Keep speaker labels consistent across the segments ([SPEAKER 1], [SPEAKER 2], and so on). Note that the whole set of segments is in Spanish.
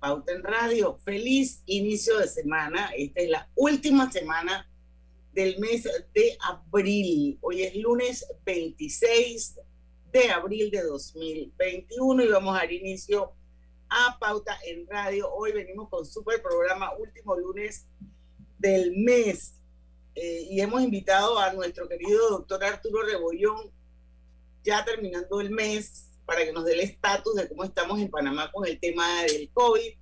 [SPEAKER 1] Pauta en Radio. Feliz inicio de semana. Esta es la última semana del mes de abril. Hoy es lunes 26 de abril de 2021 y vamos a dar inicio a Pauta en Radio. Hoy venimos con super programa, último lunes del mes. Eh, y hemos invitado a nuestro querido doctor Arturo Rebollón, ya terminando el mes, para que nos dé el estatus de cómo estamos en Panamá con el tema del COVID.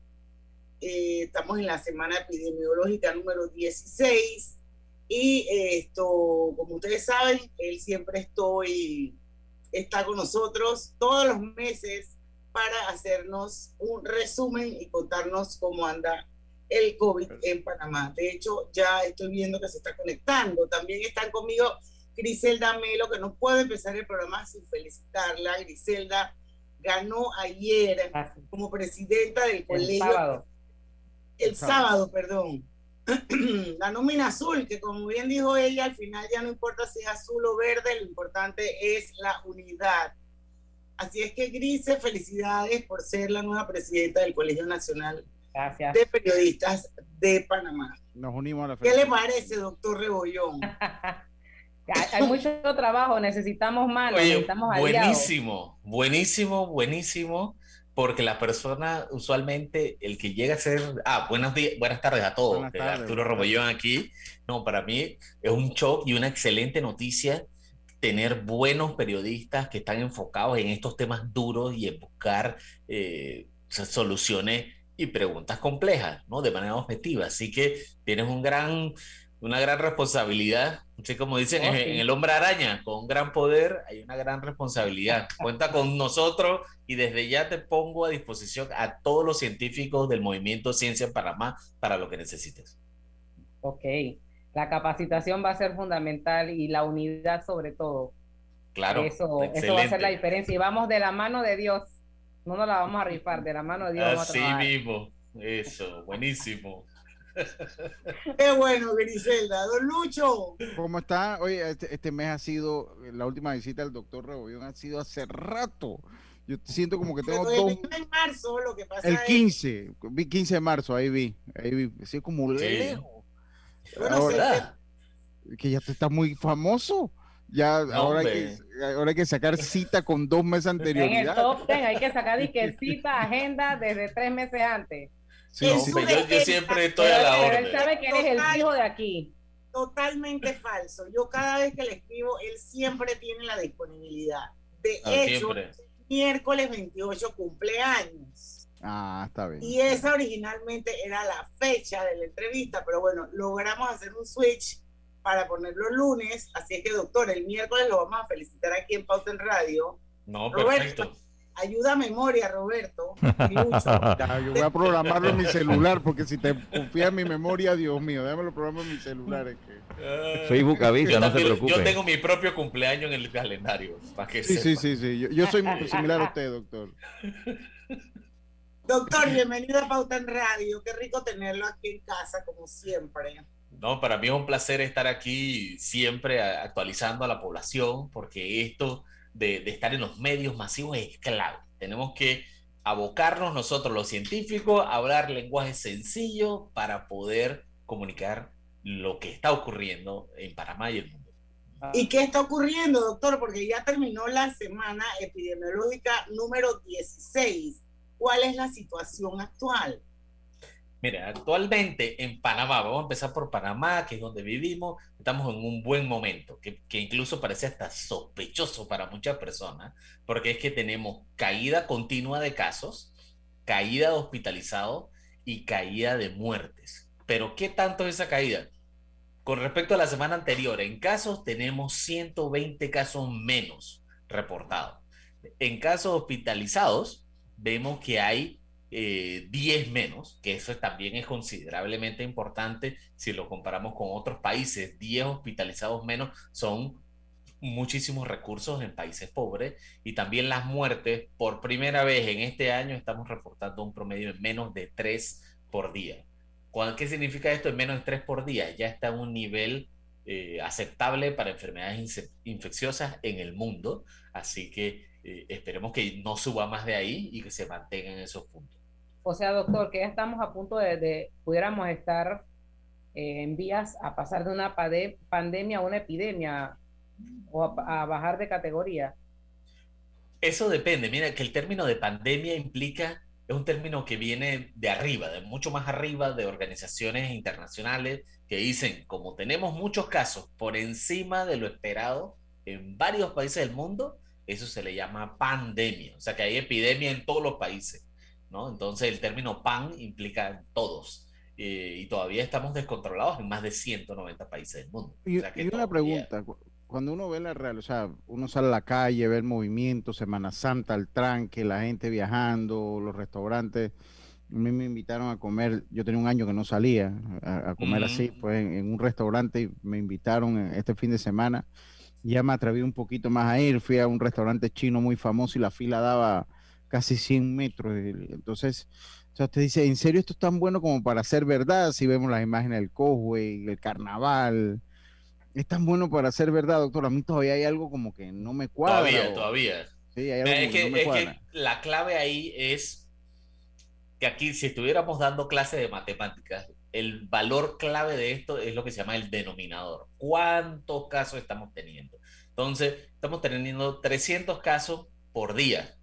[SPEAKER 1] Eh, estamos en la semana epidemiológica número 16 y eh, esto, como ustedes saben, él siempre estoy, está con nosotros todos los meses para hacernos un resumen y contarnos cómo anda el COVID en Panamá. De hecho, ya estoy viendo que se está conectando. También están conmigo Griselda Melo, que no puedo empezar el programa sin felicitarla. Griselda ganó ayer como presidenta del colegio. El sábado. El, sábado, perdón. la nómina azul, que como bien dijo ella, al final ya no importa si es azul o verde, lo importante es la unidad. Así es que Grise, felicidades por ser la nueva presidenta del Colegio Nacional de Periodistas de Panamá.
[SPEAKER 2] Nos unimos a la
[SPEAKER 1] ¿Qué le parece, doctor Rebollón?
[SPEAKER 3] Mucho trabajo, necesitamos más, necesitamos
[SPEAKER 4] aliados. Buenísimo, buenísimo, buenísimo, porque la persona usualmente, el que llega a ser, ah, buenos días, buenas tardes a todos, Arturo Rebollón aquí, no, para mí es un shock y una excelente noticia tener buenos periodistas que están enfocados en estos temas duros y en buscar eh, soluciones y preguntas complejas, ¿no? De manera objetiva. Así que tienes un gran, una gran responsabilidad. Así como dicen en, el hombre araña, con un gran poder hay una gran responsabilidad. Cuenta con nosotros y desde ya te pongo a disposición a todos los científicos del movimiento Ciencia en Panamá para lo que necesites.
[SPEAKER 3] Ok, la capacitación va a ser fundamental y la unidad sobre todo.
[SPEAKER 4] Claro.
[SPEAKER 3] Eso, eso va a ser la diferencia y vamos de la mano de Dios. No nos la vamos a rifar de la mano de Dios.
[SPEAKER 4] Así mismo. Eso, buenísimo.
[SPEAKER 1] Qué bueno, Griselda. Don Lucho.
[SPEAKER 2] ¿Cómo está? Oye, este, este, mes ha sido, la última visita del doctor Rebollón ha sido hace rato. Yo siento como que tengo
[SPEAKER 1] dos. En marzo, lo que pasa
[SPEAKER 2] el 15, vi 15 de marzo, ahí vi. Ahí vi. Así como lejos. Ahora, que ya te está muy famoso. Ya, ahora, hay que, ahora hay que sacar cita con dos meses anteriores.
[SPEAKER 3] En el top ten hay que sacar cita, agenda desde tres meses antes.
[SPEAKER 4] Sí, yo, siempre estoy a la orden.
[SPEAKER 3] Él sabe que eres el hijo de aquí.
[SPEAKER 1] Totalmente falso. Yo cada vez que le escribo, él siempre tiene la disponibilidad. De ah, hecho, miércoles 28 cumpleaños.
[SPEAKER 2] Ah, está bien.
[SPEAKER 1] Y esa originalmente era la fecha de la entrevista, pero bueno, logramos hacer un switch para ponerlo lunes. Así es que, doctor, el miércoles lo vamos a felicitar aquí en Pauta en Radio.
[SPEAKER 4] No, perfecto.
[SPEAKER 1] Ayuda a memoria, Roberto.
[SPEAKER 2] yo voy a programarlo en mi celular, porque si te confía en mi memoria, Dios mío, déjame programo en mi celular. Es
[SPEAKER 5] que... Facebook avisa, no se preocupe.
[SPEAKER 4] Yo tengo mi propio cumpleaños en el calendario. Para que
[SPEAKER 2] sí, sí, sí, sí, Yo, soy muy similar a usted, doctor.
[SPEAKER 1] Doctor, bienvenido a Pauta en Radio. Qué rico tenerlo aquí en casa, como siempre.
[SPEAKER 4] No, para mí es un placer estar aquí siempre actualizando a la población, porque esto de, estar en los medios masivos es clave. Tenemos que abocarnos nosotros los científicos a hablar lenguaje sencillo para poder comunicar lo que está ocurriendo en Panamá y el mundo.
[SPEAKER 1] ¿Y qué está ocurriendo, doctor? Porque ya terminó la semana epidemiológica número 16. ¿Cuál es la situación actual?
[SPEAKER 4] Mira, actualmente en Panamá, vamos a empezar por Panamá, que es donde vivimos, estamos en un buen momento, que, incluso parece hasta sospechoso para muchas personas, porque es que tenemos caída continua de casos, caída de hospitalizados y caída de muertes. Pero ¿qué tanto es esa caída? Con respecto a la semana anterior, en casos tenemos 120 casos menos reportados. En casos hospitalizados, vemos que hay 10 menos, que eso también es considerablemente importante si lo comparamos con otros países. 10 hospitalizados menos son muchísimos recursos en países pobres y también las muertes, por primera vez en este año estamos reportando un promedio de menos de 3 por día. ¿Qué significa esto? En menos de 3 por día ya está en un nivel eh, aceptable para enfermedades infecciosas en el mundo, así que eh, esperemos que no suba más de ahí y que se mantenga en esos puntos.
[SPEAKER 3] O sea, doctor, que ya estamos a punto de, pudiéramos estar eh, en vías a pasar de una pandemia a una epidemia o a, bajar de categoría?
[SPEAKER 4] Eso depende. Mira, que el término de pandemia implica, es un término que viene de arriba, de mucho más arriba, de organizaciones internacionales que dicen, como tenemos muchos casos por encima de lo esperado en varios países del mundo, eso se le llama pandemia. O sea que hay epidemia en todos los países, ¿no? Entonces el término pan implica todos. Eh, y todavía estamos descontrolados en más de 190 países del mundo.
[SPEAKER 2] Y, una pregunta, cuando uno ve la real, o sea, uno sale a la calle, ve el movimiento, Semana Santa, el tranque, la gente viajando, los restaurantes. A mí me invitaron a comer, yo tenía un año que no salía a, comer así, pues en, un restaurante y me invitaron este fin de semana. Ya me atreví un poquito más a ir, fui a un restaurante chino muy famoso y la fila daba casi 100 metros. Entonces, o sea, usted dice, ¿en serio esto es tan bueno como para ser verdad? Si vemos las imágenes del Cosway, el carnaval, es tan bueno para ser verdad, doctor. A mí todavía hay algo como que no me cuadra.
[SPEAKER 4] Todavía, todavía. Sí, hay algo es que, no me es que la clave ahí es que aquí, si estuviéramos dando clase de matemáticas, el valor clave de esto es lo que se llama el denominador. ¿Cuántos casos estamos teniendo? Entonces, estamos teniendo 300 casos por día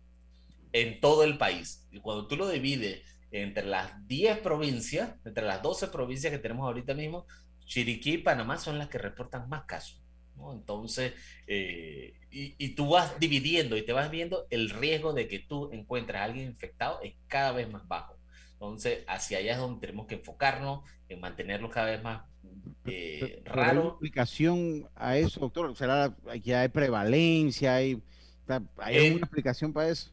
[SPEAKER 4] en todo el país. Y cuando tú lo divides entre las 10 provincias, entre las 12 provincias que tenemos ahorita mismo, Chiriquí y Panamá son las que reportan más casos. Entonces, eh, y, tú vas dividiendo y te vas viendo el riesgo de que tú encuentres a alguien infectado es cada vez más bajo. Entonces, hacia allá es donde tenemos que enfocarnos en mantenerlo cada vez más eh, raro. ¿Hay
[SPEAKER 2] explicación a eso, doctor? ¿Será que hay prevalencia? ¿Hay, hay alguna explicación para eso?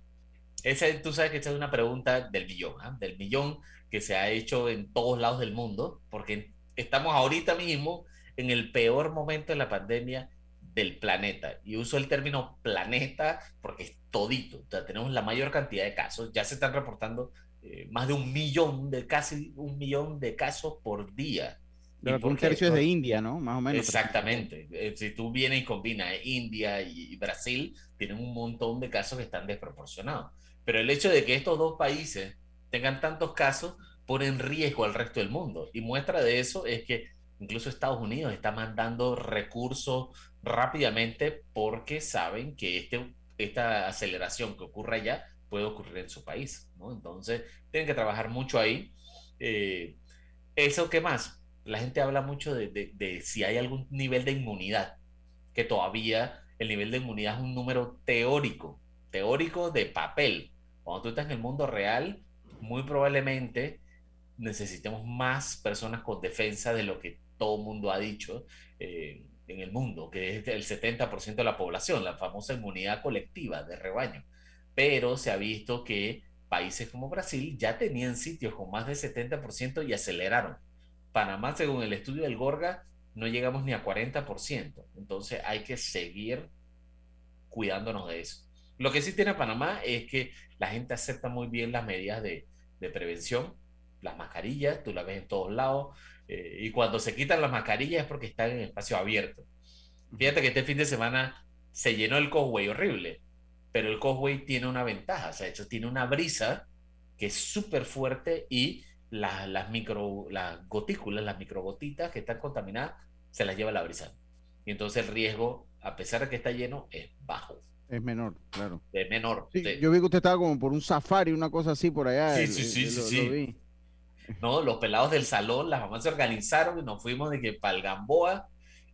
[SPEAKER 4] Esa, tú sabes que esa es una pregunta del millón, ¿ah? del millón que se ha hecho en todos lados del mundo, porque estamos ahorita mismo en el peor momento de la pandemia del planeta. Y uso el término planeta porque es todito. O sea, tenemos la mayor cantidad de casos. Ya se están reportando eh, más de un millón, de casi un millón de casos por día.
[SPEAKER 2] Pero un tercio es de India, ¿no? Más o menos.
[SPEAKER 4] Exactamente. Eh, si tú vienes y combinas India y Brasil, tienen un montón de casos que están desproporcionados. Pero el hecho de que estos dos países tengan tantos casos pone en riesgo al resto del mundo. Y muestra de eso es que incluso Estados Unidos está mandando recursos rápidamente porque saben que este, esta aceleración que ocurre allá puede ocurrir en su país. ¿no? Entonces, tienen que trabajar mucho ahí. Eh, ¿Eso qué más? La gente habla mucho de, de si hay algún nivel de inmunidad, que todavía el nivel de inmunidad es un número teórico, teórico de papel. Cuando tú estás en el mundo real, muy probablemente necesitemos más personas con defensa de lo que todo el mundo ha dicho eh, en el mundo, que es el 70% de la población, la famosa inmunidad colectiva de rebaño. Pero se ha visto que países como Brasil ya tenían sitios con más del 70% y aceleraron. Panamá, según el estudio del Gorga, no llegamos ni a 40%. Entonces hay que seguir cuidándonos de eso. Lo que sí tiene Panamá es que la gente acepta muy bien las medidas de, de prevención las mascarillas, tú las ves en todos lados, eh, y cuando se quitan las mascarillas es porque están en espacio abierto. Fíjate que este fin de semana se llenó el Cosway horrible, pero el Cosway tiene una ventaja, o sea, hecho tiene una brisa que es súper fuerte y las, las, micro, las gotículas, las microgotitas que están contaminadas, se las lleva la brisa. Y entonces el riesgo, a pesar de que está lleno, es bajo.
[SPEAKER 2] Es menor, claro.
[SPEAKER 4] Es menor.
[SPEAKER 2] Yo vi que usted estaba como por un safari, una cosa así por allá.
[SPEAKER 4] Sí, sí, sí, sí, sí. ¿no? Los pelados del salón, las mamás se organizaron y nos fuimos de que para el Gamboa,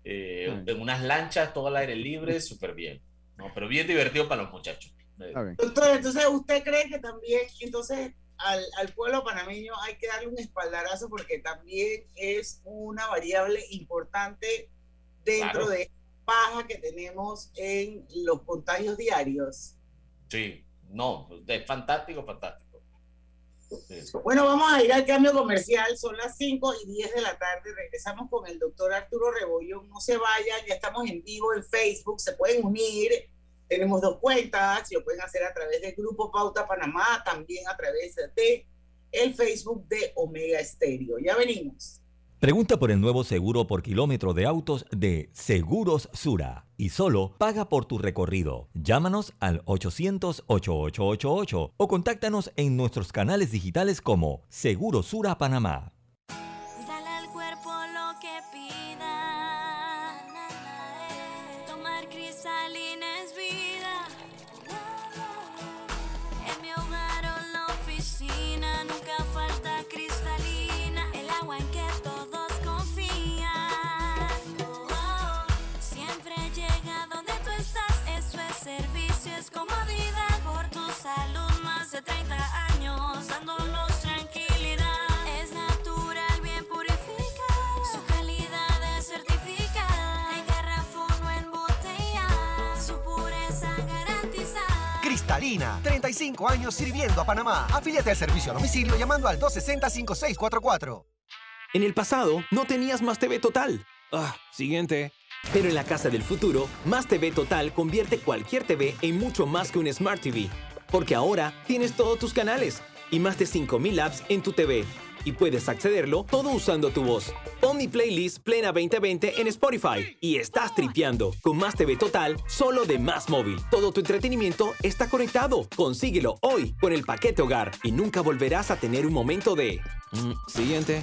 [SPEAKER 4] eh, en unas lanchas, todo al aire libre, súper bien, ¿no? Pero bien divertido para los muchachos.
[SPEAKER 1] Doctor, entonces, ¿usted cree que también, entonces, al, al, pueblo panameño hay que darle un espaldarazo porque también es una variable importante dentro de baja que tenemos en los contagios diarios?
[SPEAKER 4] Sí, no, es fantástico, fantástico.
[SPEAKER 1] Bueno, vamos a ir al cambio comercial. Son las 5 y 10 de la tarde. Regresamos con el doctor Arturo Rebollón. No se vayan, ya estamos en vivo en Facebook. Se pueden unir. Tenemos dos cuentas. Lo pueden hacer a través del Grupo Pauta Panamá, también a través de el Facebook de Omega Estéreo. Ya venimos.
[SPEAKER 5] Pregunta por el nuevo seguro por kilómetro de autos de Seguros Sura y solo paga por tu recorrido. Llámanos al 800-8888 o contáctanos en nuestros canales digitales como Segurosura Panamá.
[SPEAKER 6] Cristalina, 35 años sirviendo a Panamá. Afíliate al servicio a domicilio llamando al 260-5644.
[SPEAKER 7] En el pasado, no tenías Más TV Total. Ah, siguiente. Pero en la casa del futuro, Más TV Total convierte cualquier TV en mucho más que un Smart TV. Porque ahora tienes todos tus canales y más de 5.000 apps en tu TV y puedes accederlo todo usando tu voz. Pon playlist Plena 2020 en Spotify y estás tripeando con Más TV Total solo de Más Móvil. Todo tu entretenimiento está conectado. Consíguelo hoy con el paquete hogar y nunca volverás a tener un momento de... Mm, siguiente.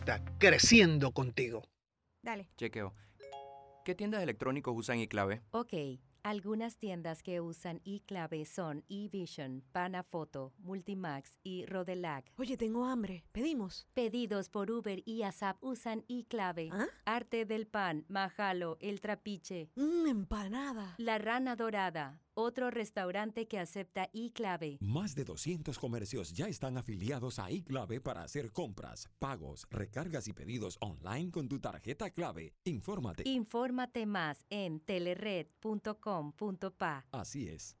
[SPEAKER 8] creciendo contigo.
[SPEAKER 9] Dale.
[SPEAKER 10] Chequeo. ¿Qué tiendas electrónicos usan iClave?
[SPEAKER 9] Ok. Algunas tiendas que usan iClave son eVision, Panafoto, Multimax y Rodelac.
[SPEAKER 11] Oye, tengo hambre. ¿Pedimos?
[SPEAKER 9] Pedidos por Uber y ASAP usan iClave.
[SPEAKER 11] ¿Ah?
[SPEAKER 9] Arte del Pan, Majalo, El Trapiche.
[SPEAKER 11] Mmm, empanada.
[SPEAKER 9] La Rana Dorada otro restaurante que acepta iClave.
[SPEAKER 12] Más de 200 comercios ya están afiliados a iClave para hacer compras, pagos, recargas y pedidos online con tu tarjeta clave. Infórmate.
[SPEAKER 9] Infórmate más en telered.com.pa.
[SPEAKER 12] Así es.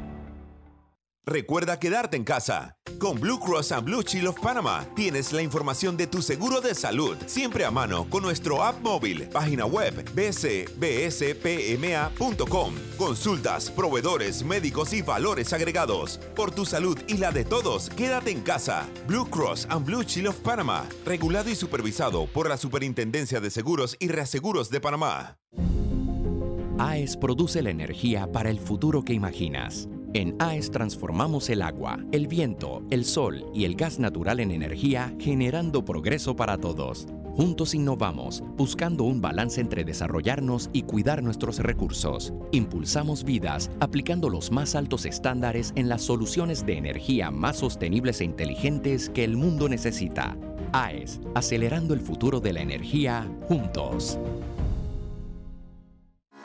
[SPEAKER 13] Recuerda quedarte en casa. Con Blue Cross and Blue Shield of Panama tienes la información de tu seguro de salud siempre a mano con nuestro app móvil, página web bcbspma.com. Consultas, proveedores, médicos y valores agregados. Por tu salud y la de todos, quédate en casa. Blue Cross and Blue Shield of Panama, regulado y supervisado por la Superintendencia de Seguros y Reaseguros de Panamá.
[SPEAKER 14] AES produce la energía para el futuro que imaginas. En AES transformamos el agua, el viento, el sol y el gas natural en energía, generando progreso para todos. Juntos innovamos, buscando un balance entre desarrollarnos y cuidar nuestros recursos. Impulsamos vidas, aplicando los más altos estándares en las soluciones de energía más sostenibles e inteligentes que el mundo necesita. AES, acelerando el futuro de la energía juntos.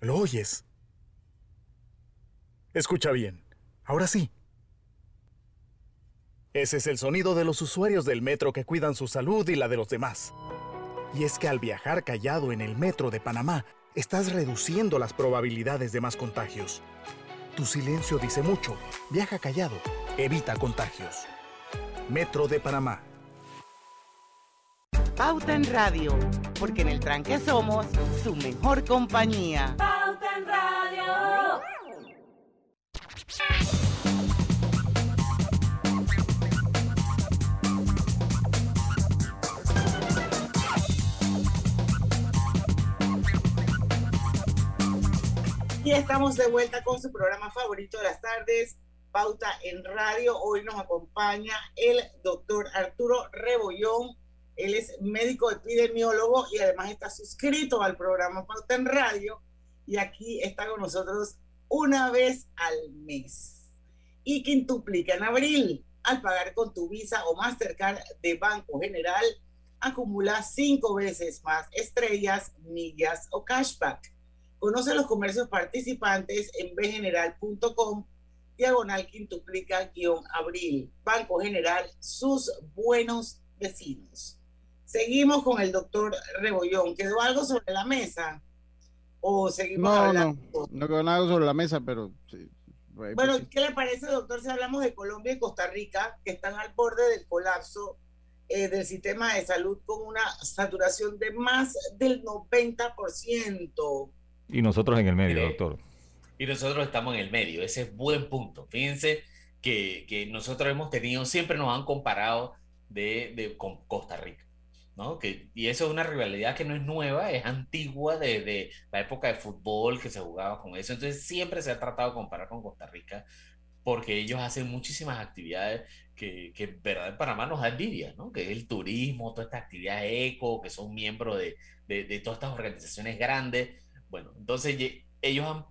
[SPEAKER 15] ¿Lo oyes? Escucha bien. Ahora sí. Ese es el sonido de los usuarios del metro que cuidan su salud y la de los demás. Y es que al viajar callado en el metro de Panamá, estás reduciendo las probabilidades de más contagios. Tu silencio dice mucho. Viaja callado. Evita contagios. Metro de Panamá.
[SPEAKER 1] Pauta en Radio, porque en el tranque somos su mejor compañía.
[SPEAKER 16] Pauta en Radio.
[SPEAKER 1] Y estamos de vuelta con su programa favorito de las tardes, Pauta en Radio. Hoy nos acompaña el doctor Arturo Rebollón. Él es médico epidemiólogo y además está suscrito al programa Pauta en Radio. Y aquí está con nosotros una vez al mes. Y quintuplica en abril. Al pagar con tu Visa o Mastercard de Banco General, acumula cinco veces más estrellas, millas o cashback. Conoce los comercios participantes en bgeneral.com, diagonal quintuplica guion abril. Banco General, sus buenos vecinos. Seguimos con el doctor Rebollón. ¿Quedó algo sobre la mesa? ¿O seguimos
[SPEAKER 2] No,
[SPEAKER 1] hablando?
[SPEAKER 2] no, no quedó nada sobre la mesa, pero sí. Pues,
[SPEAKER 1] Bueno,
[SPEAKER 2] sí.
[SPEAKER 1] ¿qué le parece, doctor, si hablamos de Colombia y Costa Rica, que están al borde del colapso eh, del sistema de salud con una saturación de más del 90%?
[SPEAKER 17] Y nosotros en el medio, doctor.
[SPEAKER 4] Y nosotros estamos en el medio, ese es buen punto. Fíjense que, que nosotros hemos tenido, siempre nos han comparado de, de- con Costa Rica, ¿no? Que, y eso es una rivalidad que no es nueva, es antigua desde la época de fútbol que se jugaba con eso. Entonces siempre se ha tratado de comparar con Costa Rica porque ellos hacen muchísimas actividades que, que en verdad en Panamá nos da envidia, ¿no? Que es el turismo, todas estas actividades eco, que son miembros de, de, de todas estas organizaciones grandes. Bueno, entonces ellos han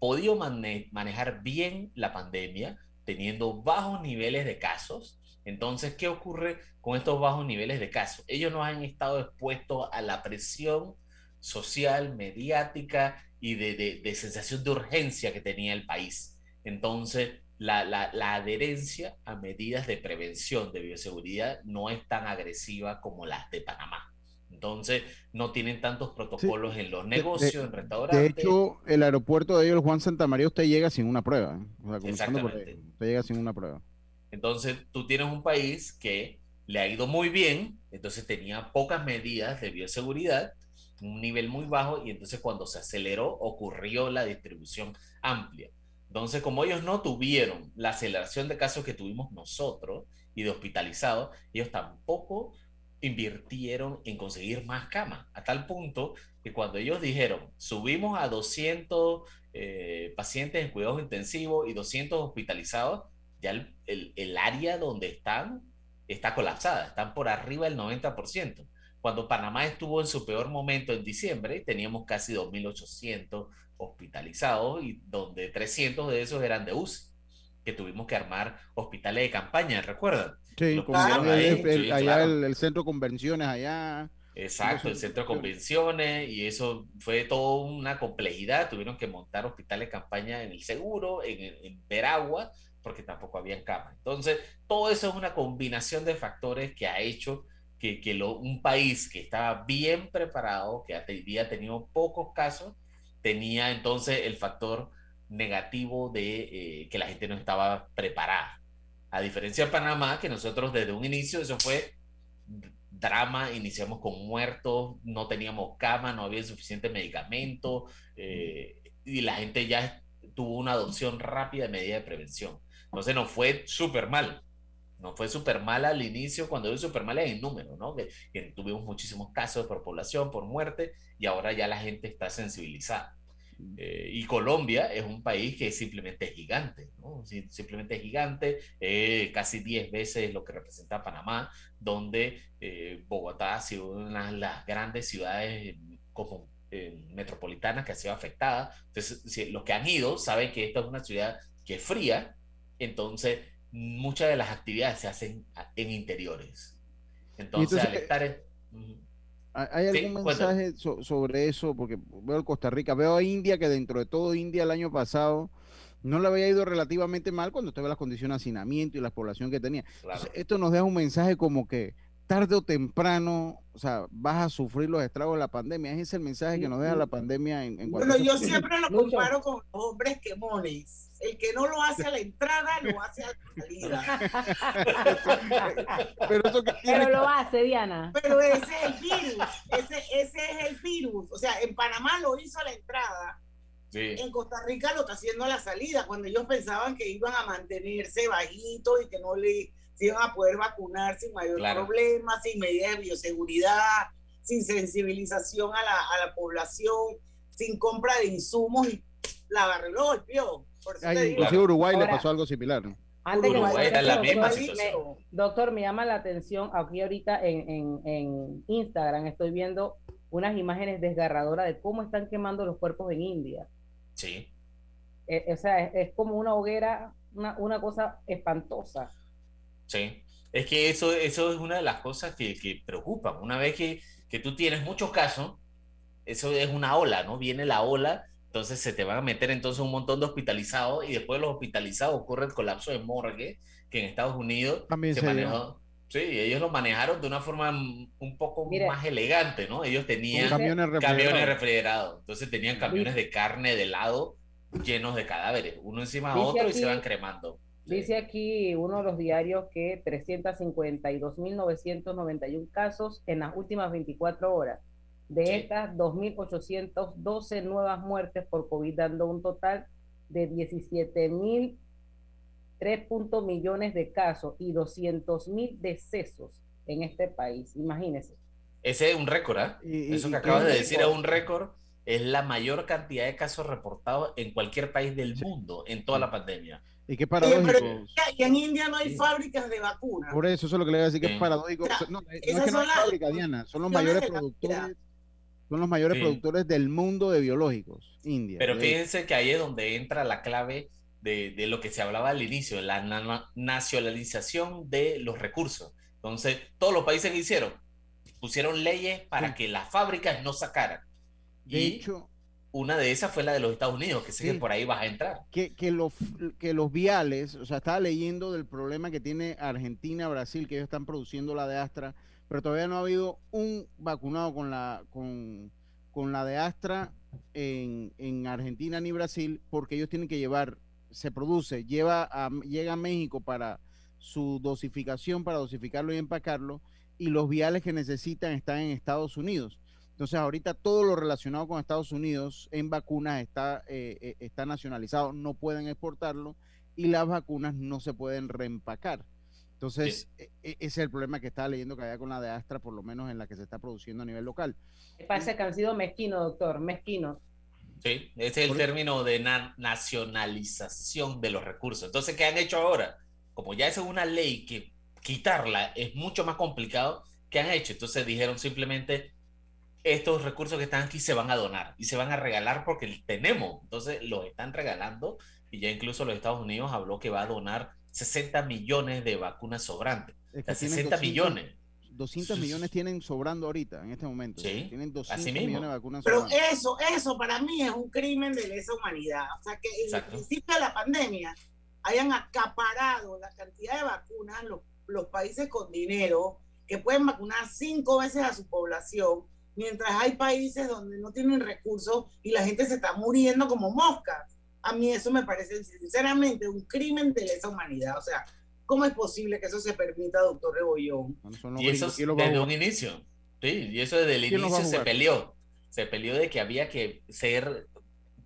[SPEAKER 4] podido mane- manejar bien la pandemia teniendo bajos niveles de casos. Entonces, ¿qué ocurre con estos bajos niveles de casos? Ellos no han estado expuestos a la presión social, mediática y de, de- de sensación de urgencia que tenía el país. Entonces, la, la- la adherencia a medidas de prevención de bioseguridad no es tan agresiva como las de Panamá. Entonces, no tienen tantos protocolos en los negocios,
[SPEAKER 2] de-
[SPEAKER 4] en restaurantes.
[SPEAKER 2] De hecho, el aeropuerto de ellos, el Juan Santa María, usted llega sin una prueba. ¿eh? O sea, comenzando por ahí,
[SPEAKER 4] Exactamente.
[SPEAKER 2] usted llega sin una prueba.
[SPEAKER 4] Entonces, tú tienes un país que le ha ido muy bien, entonces tenía pocas medidas de bioseguridad, un nivel muy bajo, y entonces cuando se aceleró ocurrió la distribución amplia. Entonces, como ellos no tuvieron la aceleración de casos que tuvimos nosotros y de hospitalizados, ellos tampoco invirtieron en conseguir más camas, a tal punto que cuando ellos dijeron, subimos a 200 eh, pacientes en cuidados intensivos y 200 hospitalizados, ya el, el- el área donde están está colapsada, están por arriba del 90%. Cuando Panamá estuvo en su peor momento en diciembre, teníamos casi 2.800 hospitalizados y donde 300 de esos eran de UCI, que tuvimos que armar hospitales de campaña, ¿recuerdan?
[SPEAKER 2] Sí, el-
[SPEAKER 4] ahí,
[SPEAKER 2] el- el-
[SPEAKER 4] sí,
[SPEAKER 2] allá
[SPEAKER 4] claro.
[SPEAKER 2] el, el centro de convenciones, allá.
[SPEAKER 4] Exacto, el centro de convenciones y eso fue toda una complejidad. Tuvieron que montar hospitales de campaña en el seguro, en, en Veragua, porque tampoco habían camas. Entonces, todo eso es una combinación de factores que ha hecho que, un país que estaba bien preparado, que había tenido pocos casos, tenía entonces el factor negativo de eh, que la gente no estaba preparada. A diferencia de Panamá, que nosotros desde un inicio, eso fue drama, iniciamos con muertos, no teníamos cama, no había suficiente medicamento eh, y la gente ya tuvo una adopción rápida de medidas de prevención. Entonces nos fue súper mal. Nos fue súper mal al inicio, cuando digo súper mal es en número, ¿no? Que, que tuvimos muchísimos casos por población, por muerte, y ahora ya la gente está sensibilizada. Eh, y Colombia es un país que simplemente es gigante, ¿no? Sí, Simplemente es gigante, eh, casi 10 veces lo que representa Panamá, donde eh, Bogotá ha sido una de las grandes ciudades como metropolitanas que ha sido afectada. Entonces, si- los que han ido saben que esta es una ciudad que es fría, entonces muchas de las actividades se hacen en interiores. Entonces,
[SPEAKER 2] entonces,
[SPEAKER 4] al estar en...
[SPEAKER 2] ¿Hay
[SPEAKER 4] Sí,
[SPEAKER 2] algún
[SPEAKER 4] cuéntame.
[SPEAKER 2] mensaje so- sobre eso? Porque veo Costa Rica, veo a India, que dentro de todo India el año pasado no le había ido relativamente mal cuando usted ve las condiciones de hacinamiento y la población que tenía.
[SPEAKER 4] Claro.
[SPEAKER 2] Entonces, esto nos deja un mensaje como que tarde o temprano, o sea, vas a sufrir los estragos de la pandemia. Ese es el mensaje que nos deja la pandemia en, en
[SPEAKER 1] Bueno, yo siempre lo comparo con los hombres quemones. El que no lo hace a la entrada, lo hace a la salida.
[SPEAKER 2] pero, eso que tiene...
[SPEAKER 3] pero lo hace, Diana.
[SPEAKER 1] Pero ese es el virus. Ese, ese es el virus. O sea, en Panamá lo hizo a la entrada. Sí. En Costa Rica lo está haciendo a la salida, cuando ellos pensaban que iban a mantenerse bajitos y que no le se iban a poder vacunar sin mayor problema, sin medidas de bioseguridad, sin sensibilización a la, a la población, sin compra de insumos y la lo golpeó.
[SPEAKER 2] inclusive Uruguay le pasó algo similar.
[SPEAKER 3] Antes Uruguay que la misma situación. doctor, me llama la atención aquí ahorita en, en, en Instagram estoy viendo unas imágenes desgarradoras de cómo están quemando los cuerpos en India.
[SPEAKER 4] Sí.
[SPEAKER 3] Eh, o sea, es, es, como una hoguera, una, una cosa espantosa.
[SPEAKER 4] Sí, es que eso, eso es una de las cosas que, que preocupan. Una vez que, que, tú tienes muchos casos, eso es una ola, ¿no? Viene la ola, entonces se te van a meter entonces un montón de hospitalizados y después de los hospitalizados ocurre el colapso de morgue, que en Estados Unidos
[SPEAKER 2] También
[SPEAKER 4] se,
[SPEAKER 2] se
[SPEAKER 4] manejó. Sí, ellos lo manejaron de una forma un poco Mira, más elegante, ¿no? Ellos tenían
[SPEAKER 2] camiones refrigerados.
[SPEAKER 4] camiones refrigerados. Entonces tenían camiones de carne, de helado, llenos de cadáveres, uno encima de otro
[SPEAKER 3] aquí,
[SPEAKER 4] y se van cremando.
[SPEAKER 3] Dice aquí uno de los diarios que 352.991 casos en las últimas 24 horas. De sí. estas, 2.812 nuevas muertes por COVID, dando un total de 17.000 3 millones de casos y 200 mil decesos en este país. Imagínense.
[SPEAKER 4] Ese es un récord, ¿eh? Eso que acabas de decir es un récord. Es la mayor cantidad de casos reportados en cualquier país del mundo en toda la pandemia.
[SPEAKER 2] Y qué paradójico.
[SPEAKER 1] Y en India no hay sí. fábricas de vacunas.
[SPEAKER 2] Por eso, eso es lo que le voy a decir, que sí. es paradójico. O sea, no, no es que no hay fábricas, Diana, son los mayores productores. Son los mayores sí. productores del mundo de biológicos, India.
[SPEAKER 4] Pero fíjense que ahí es donde entra la clave de, de, lo que se hablaba al inicio, la na nacionalización de los recursos. Entonces, todos los países que hicieron, pusieron leyes para sí. que las fábricas no sacaran.
[SPEAKER 2] De
[SPEAKER 4] y
[SPEAKER 2] hecho,
[SPEAKER 4] una de esas fue la de los Estados Unidos, que sé sí, que por ahí vas a entrar.
[SPEAKER 2] Que, que, los, que los viales, o sea, estaba leyendo del problema que tiene Argentina, Brasil, que ellos están produciendo la de Astra, pero todavía no ha habido un vacunado con la, con, con la de Astra en, en Argentina ni Brasil, porque ellos tienen que llevar se produce, lleva a, llega a México para su dosificación, para dosificarlo y empacarlo, y los viales que necesitan están en Estados Unidos. Entonces, ahorita todo lo relacionado con Estados Unidos en vacunas está, eh, está nacionalizado, no pueden exportarlo y las vacunas no se pueden reempacar. Entonces, sí. ese es el problema que estaba leyendo que había con la de Astra, por lo menos en la que se está produciendo a nivel local.
[SPEAKER 3] Me parece que han sido mezquinos, doctor, mezquinos.
[SPEAKER 4] Sí, ese es el término de na nacionalización de los recursos. Entonces, ¿qué han hecho ahora? Como ya es una ley que quitarla es mucho más complicado, ¿qué han hecho? Entonces dijeron simplemente, estos recursos que están aquí se van a donar y se van a regalar porque tenemos. Entonces, los están regalando y ya incluso los Estados Unidos habló que va a donar 60 millones de vacunas sobrantes. Es que o sea, 60 200, millones.
[SPEAKER 2] 200 millones tienen sobrando ahorita, en este momento.
[SPEAKER 4] Sí,
[SPEAKER 2] tienen 200 millones de vacunas
[SPEAKER 1] Pero eso, eso para mí es un crimen de lesa humanidad. O sea, que en el principio de la pandemia hayan acaparado la cantidad de vacunas los, los países con dinero que pueden vacunar cinco veces a su población, mientras hay países donde no tienen recursos y la gente se está muriendo como moscas. A mí eso me parece sinceramente un crimen de lesa humanidad. O sea, ¿Cómo es posible que eso se permita, doctor Rebollón?
[SPEAKER 4] Bueno, y eso desde un inicio. Sí, y eso desde el inicio se peleó. Se peleó de que había que ser,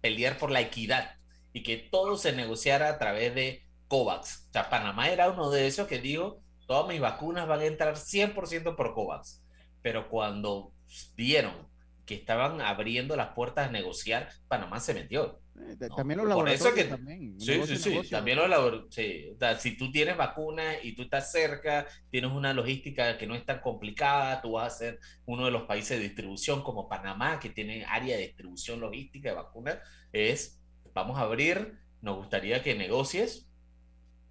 [SPEAKER 4] pelear por la equidad y que todo se negociara a través de COVAX. O sea, Panamá era uno de esos que dijo, todas mis vacunas van a entrar 100% por COVAX. Pero cuando vieron que estaban abriendo las puertas a negociar, Panamá se metió.
[SPEAKER 2] Eh, también los laboratorios
[SPEAKER 4] que,
[SPEAKER 2] también.
[SPEAKER 4] Sí, sí, sí, también los laboratorios. Sí. O sea, si tú tienes vacuna y tú estás cerca, tienes una logística que no es tan complicada, tú vas a ser uno de los países de distribución como Panamá, que tiene área de distribución logística de vacunas, es, vamos a abrir, nos gustaría que negocies,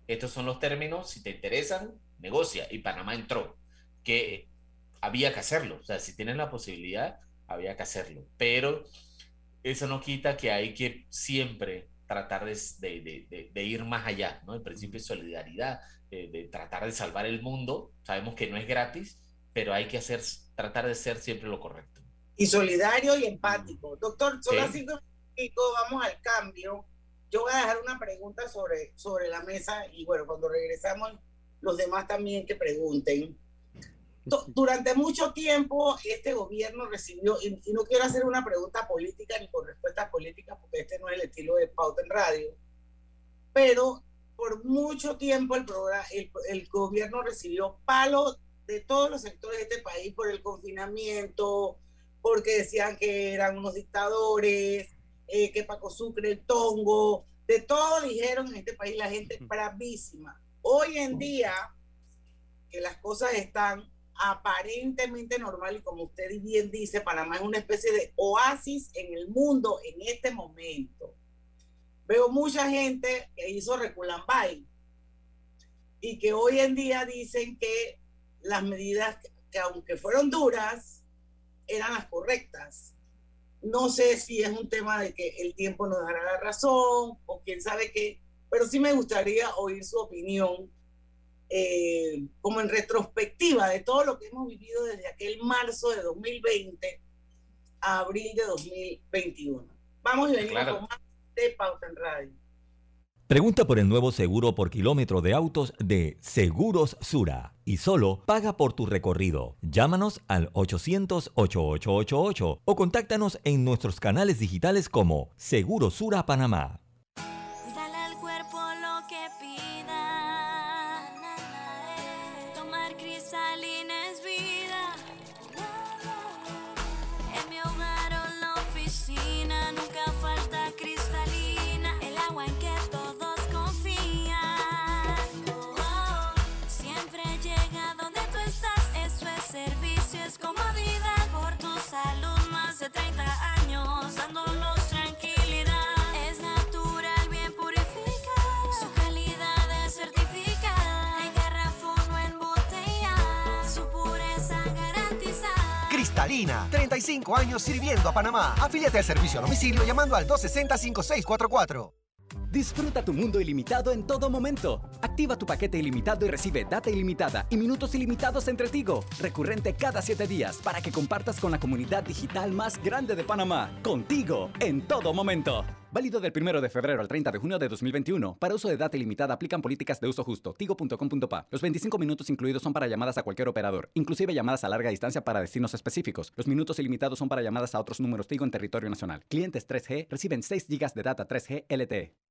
[SPEAKER 4] estos son los términos, si te interesan, negocia. Y Panamá entró, que había que hacerlo, o sea, si tienen la posibilidad, había que hacerlo, pero eso no quita que hay que siempre tratar de, de, de, de ir más allá, ¿no? El principio de solidaridad, de, tratar de salvar el mundo, sabemos que no es gratis, pero hay que hacer, tratar de ser siempre lo correcto.
[SPEAKER 1] Y solidario y empático. Doctor, son las cinco vamos al cambio. Yo voy a dejar una pregunta sobre, sobre la mesa y bueno, cuando regresamos, los demás también que pregunten. Durante mucho tiempo este gobierno recibió, y, no quiero hacer una pregunta política ni con respuestas políticas, porque este no es el estilo de Pauta en Radio, pero por mucho tiempo el, programa, el, gobierno recibió palos de todos los sectores de este país por el confinamiento, porque decían que eran unos dictadores, eh, que Paco Sucre, el Tongo, de todo dijeron en este país la gente bravísima. Hoy en día, que las cosas están aparentemente normal y como usted bien dice, Panamá es una especie de oasis en el mundo en este momento. Veo mucha gente que hizo Reculambay y que hoy en día dicen que las medidas que aunque fueron duras, eran las correctas. No sé si es un tema de que el tiempo nos dará la razón o quién sabe qué, pero sí me gustaría oír su opinión eh, como en retrospectiva de todo lo que hemos vivido desde aquel marzo de 2020 a abril de 2021. Vamos y venimos con más de Pauta en Radio.
[SPEAKER 5] Pregunta por el nuevo seguro por kilómetro de autos de Seguros Sura y solo paga por tu recorrido. Llámanos al 800-8888 o contáctanos en nuestros canales digitales como Seguro Sura Panamá.
[SPEAKER 6] Cristalina, 35 años sirviendo a Panamá. Afíliate al servicio a domicilio llamando al 260-5644.
[SPEAKER 18] Disfruta tu mundo ilimitado en todo momento. Activa tu paquete ilimitado y recibe data ilimitada y minutos ilimitados entre Tigo, recurrente cada 7 días para que compartas con la comunidad digital más grande de Panamá. Contigo, en todo momento. Válido del 1 de febrero al 30 de junio de 2021. Para uso de data ilimitada aplican políticas de uso justo. Tigo.com.pa. Los 25 minutos incluidos son para llamadas a cualquier operador, inclusive llamadas a larga distancia para destinos específicos. Los minutos ilimitados son para llamadas a otros números Tigo en territorio nacional. Clientes 3G reciben 6 GB de data 3G LTE.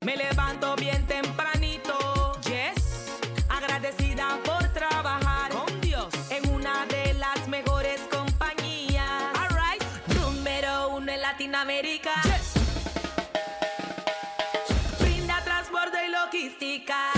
[SPEAKER 19] Me levanto bien tempranito, yes, agradecida por trabajar con Dios en una de las mejores compañías. Alright, número uno en Latinoamérica. Yes. Brinda transporte y logística.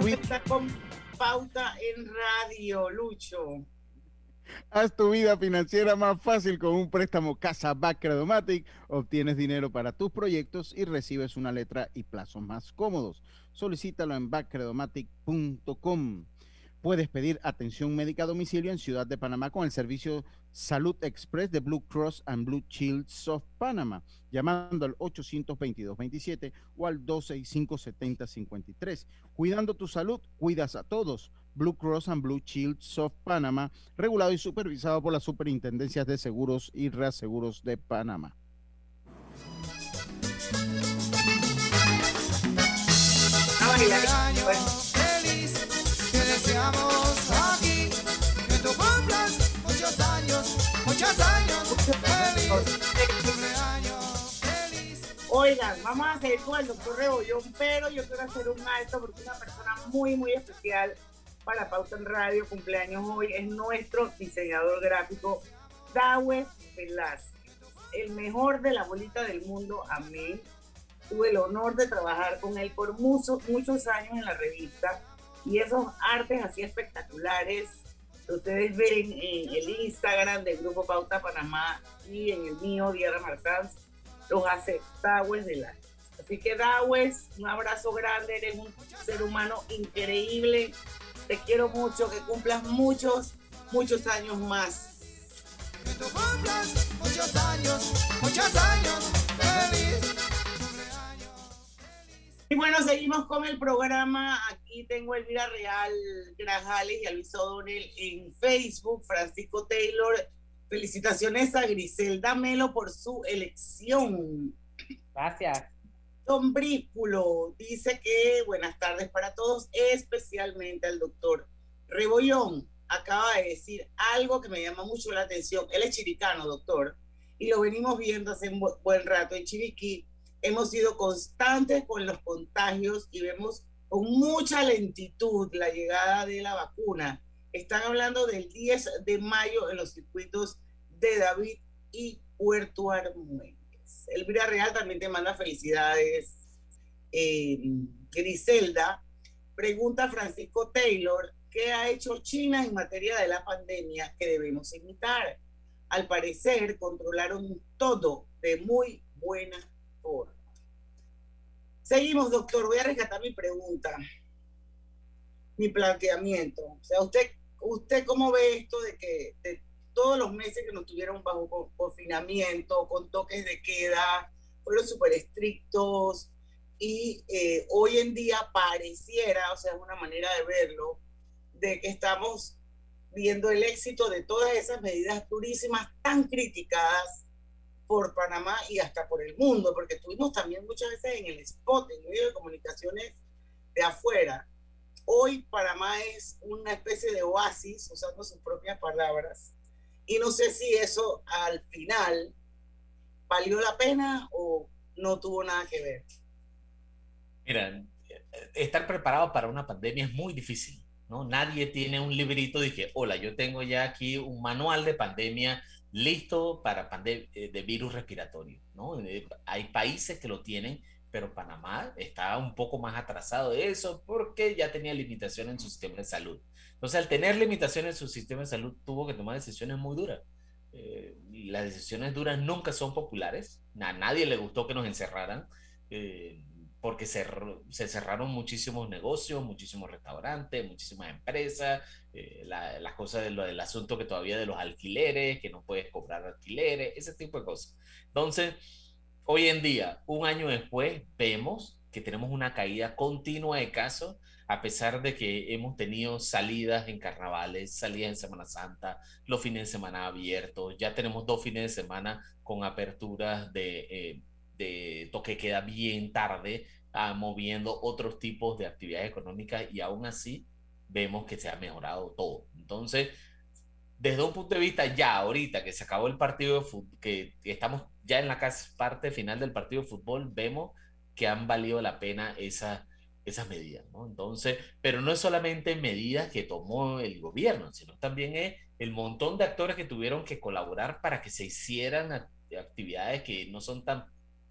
[SPEAKER 1] Vuelta con Pauta en Radio, Lucho.
[SPEAKER 2] Haz tu vida financiera más fácil con un préstamo Casa Back Credomatic. Obtienes dinero para tus proyectos y recibes una letra y plazos más cómodos. Solicítalo en backcredomatic.com. Puedes pedir atención médica a domicilio en Ciudad de Panamá con el servicio Salud Express de Blue Cross and Blue Shields of Panama, llamando al 822-27 o al 265-7053. Cuidando tu salud, cuidas a todos. Blue Cross and Blue Shields of Panama, regulado y supervisado por las Superintendencias de Seguros y Reaseguros de Panamá.
[SPEAKER 20] Te deseamos aquí que tú cumplas muchos años, muchos años. Feliz feliz.
[SPEAKER 1] Oigan, vamos a seguir con el doctor Rebollón, pero yo quiero hacer un alto porque una persona muy, muy especial para Pauta en Radio, cumpleaños hoy, es nuestro diseñador gráfico, Dawes Velázquez, el mejor de la bolita del mundo, amén. Tuve el honor de trabajar con él por muchos, muchos años en la revista y esos artes así espectaculares que ustedes ven en el Instagram del Grupo Pauta Panamá y en el mío, Diana Martans, los hace Dawes Velázquez. Así que Dawes, un abrazo grande, eres un ser humano increíble, te quiero mucho, que cumplas muchos, muchos años más.
[SPEAKER 20] Que tú cumplas muchos años, muchos años. Feliz
[SPEAKER 1] Y bueno, seguimos con el programa. Aquí tengo a Elvira Real Grajales y a Luis O'Donnell en Facebook. Francisco Taylor, felicitaciones a Griselda Melo por su elección.
[SPEAKER 3] Gracias.
[SPEAKER 1] Don Bríspulo dice que buenas tardes para todos, especialmente al doctor Rebollón. Acaba de decir algo que me llama mucho la atención. Él es chiricano, doctor, y lo venimos viendo hace un bu- buen rato en Chiriquí. Hemos sido constantes con los contagios y vemos con mucha lentitud la llegada de la vacuna. Están hablando del 10 de mayo en los circuitos de David y Puerto Armuelles. Elvira Real también te manda felicidades. Eh, Griselda pregunta a Francisco Taylor qué ha hecho China en materia de la pandemia que debemos imitar. Al parecer controlaron todo de muy buena forma. Seguimos, doctor. Voy a rescatar mi pregunta, mi planteamiento. O sea, usted, usted cómo ve esto de que todos los meses que nos tuvieron bajo co- confinamiento, con toques de queda, fueron súper estrictos y eh, hoy en día pareciera, o sea, es una manera de verlo, de que estamos viendo el éxito de todas esas medidas durísimas tan criticadas por Panamá y hasta por el mundo, porque estuvimos también muchas veces en el spot, en medio de comunicaciones de afuera. Hoy Panamá es una especie de oasis, usando sus propias palabras, y no sé si eso al final valió la pena o no tuvo nada que ver.
[SPEAKER 4] Mira, estar preparado para una pandemia es muy difícil, ¿no? Nadie tiene un librito de que, hola, yo tengo ya aquí un manual de pandemia listo para eh, de virus respiratorio, ¿no? Eh, hay países que lo tienen, pero Panamá está un poco más atrasado de eso porque ya tenía limitaciones en su sistema de salud. Entonces, al tener limitaciones en su sistema de salud, tuvo que tomar decisiones muy duras. Eh, las decisiones duras nunca son populares. A nadie le gustó que nos encerraran. Porque se, se, cerraron muchísimos negocios, muchísimos restaurantes, muchísimas empresas, eh, las cosas de lo, del asunto que todavía de los alquileres, que no puedes cobrar alquileres, ese tipo de cosas. Entonces, hoy en día, un año después, vemos que tenemos una caída continua de casos, a pesar de que hemos tenido salidas en carnavales, salidas en Semana Santa, los fines de semana abiertos, ya tenemos dos fines de semana con aperturas de... Eh, de toque queda bien tarde, ah, moviendo otros tipos de actividades económicas y aún así vemos que se ha mejorado todo. Entonces, desde un punto de vista ya ahorita que se acabó el partido de fútbol, que estamos ya en la parte final del partido de fútbol, vemos que han valido la pena esa, esas medidas, ¿no? Entonces, pero no es solamente medidas que tomó el gobierno, sino también es el montón de actores que tuvieron que colaborar para que se hicieran actividades que no son tan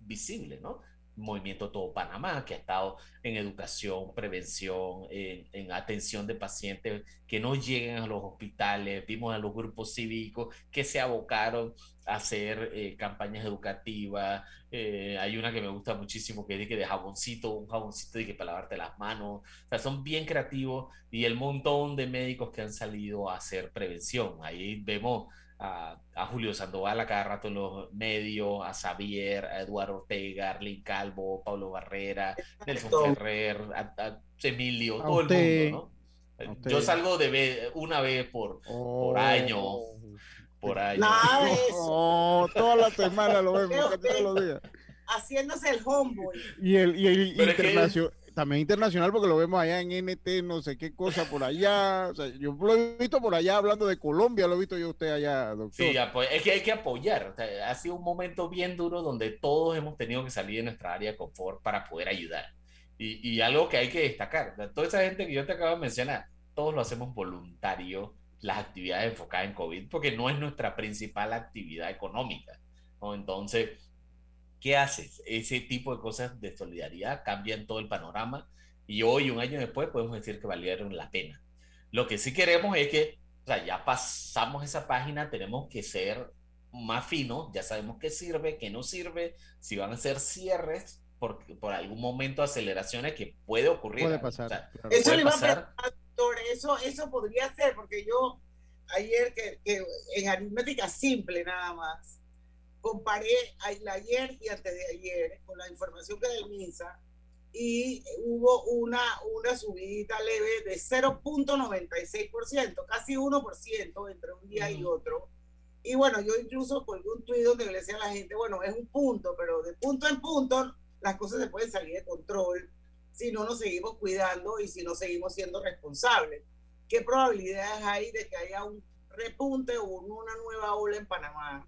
[SPEAKER 4] visible, ¿no? Movimiento Todo Panamá, que ha estado en educación, prevención, en, atención de pacientes que no lleguen a los hospitales. Vimos a los grupos cívicos que se abocaron a hacer eh, campañas educativas. Eh, hay una que me gusta muchísimo que dice que de jaboncito, un jaboncito de que para lavarte las manos. O sea, son bien creativos y el montón de médicos que han salido a hacer prevención. Ahí vemos a, Julio Sandoval a cada rato en los medios, a Xavier, a Eduardo Ortega, Arlene Calvo, Pablo Barrera, Nelson Ferrer, a, Emilio, todo el mundo, ¿no? Yo salgo de vez, una vez por, por año. Por año.
[SPEAKER 2] Nada eso. toda la semana lo vemos, todos los días.
[SPEAKER 1] Haciéndose el homeboy.
[SPEAKER 2] Y el, y el internacional también internacional porque lo vemos allá en NT, no sé qué cosa por allá. O sea, yo lo he visto por allá hablando de Colombia, lo he visto yo usted allá, doctor.
[SPEAKER 4] Sí, es que hay que apoyar. ha sido un momento bien duro donde todos hemos tenido que salir de nuestra área de confort para poder ayudar. Y, y algo que hay que destacar, toda esa gente que yo te acabo de mencionar, todos lo hacemos voluntario, las actividades enfocadas en COVID, porque no es nuestra principal actividad económica. ¿no? Entonces, ¿Qué haces? Ese tipo de cosas de solidaridad cambian todo el panorama y hoy, un año después, podemos decir que valieron la pena. Lo que sí queremos es que, o sea, ya pasamos esa página, tenemos que ser más finos, ya sabemos qué sirve, qué no sirve, si van a ser cierres, por, por algún momento aceleraciones que puede ocurrir.
[SPEAKER 2] Puede pasar.
[SPEAKER 1] Eso, eso, eso podría ser, porque yo ayer, que, que en aritmética simple nada más, comparé ayer y antes de ayer con la información que del MINSA y hubo una, una subidita leve de 0.96%, casi 1% entre un día y otro. Y bueno, yo incluso colgué un tuit donde le decía a la gente, bueno, es un punto, pero de punto en punto las cosas se pueden salir de control si no nos seguimos cuidando y si no seguimos siendo responsables. ¿Qué probabilidades hay de que haya un repunte o una nueva ola en Panamá?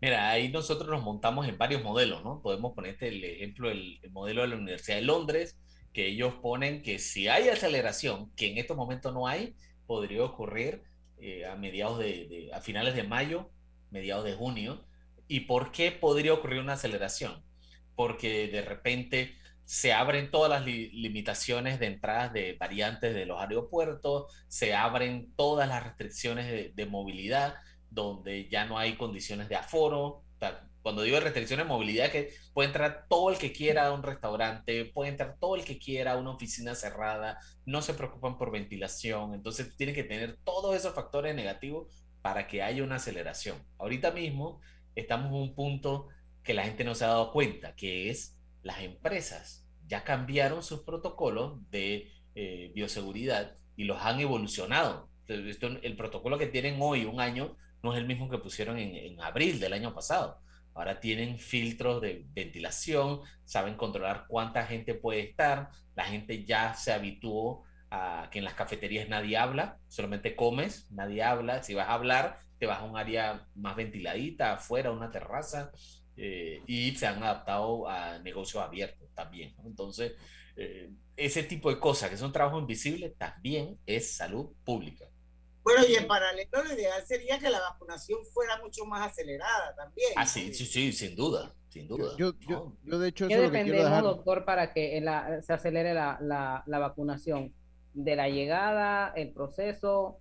[SPEAKER 4] Mira, ahí nosotros nos montamos en varios modelos, ¿no? Podemos ponerte el ejemplo, el, modelo de la Universidad de Londres, que ellos ponen que si hay aceleración, que en estos momentos no hay, podría ocurrir eh, a mediados de, a finales de mayo, mediados de junio. ¿Y por qué podría ocurrir una aceleración? Porque de repente se abren todas las limitaciones de entradas de variantes de los aeropuertos, se abren todas las restricciones de movilidad, donde ya no hay condiciones de aforo. cuando digo restricciones de movilidad, que puede entrar todo el que quiera a un restaurante, puede entrar todo el que quiera a una oficina cerrada, no se preocupan por ventilación, entonces tienen que tener todos esos factores negativos para que haya una aceleración. Ahorita mismo estamos en un punto que la gente no se ha dado cuenta, que es las empresas ya cambiaron sus protocolos de eh, bioseguridad y los han evolucionado. el protocolo que tienen hoy, un año, no es el mismo que pusieron en, abril del año pasado. Ahora tienen filtros de ventilación, saben controlar cuánta gente puede estar, la gente ya se habituó a que en las cafeterías nadie habla, solamente comes, nadie habla, si vas a hablar, te vas a un área más ventiladita, afuera, una terraza, eh, y se han adaptado a negocios abiertos también. Entonces, eh, ese tipo de cosas que son trabajos invisibles también es salud pública.
[SPEAKER 1] Bueno, y en paralelo lo ideal sería que la vacunación fuera mucho más acelerada también.
[SPEAKER 4] Ah, sí, sí, sí, sin duda, sin duda.
[SPEAKER 2] Yo, yo, yo de hecho,
[SPEAKER 3] ¿Qué
[SPEAKER 2] eso es lo que quiero
[SPEAKER 3] dependemos,
[SPEAKER 2] dejar.
[SPEAKER 3] doctor, para que la- se acelere la, la, la vacunación? De la llegada, el proceso.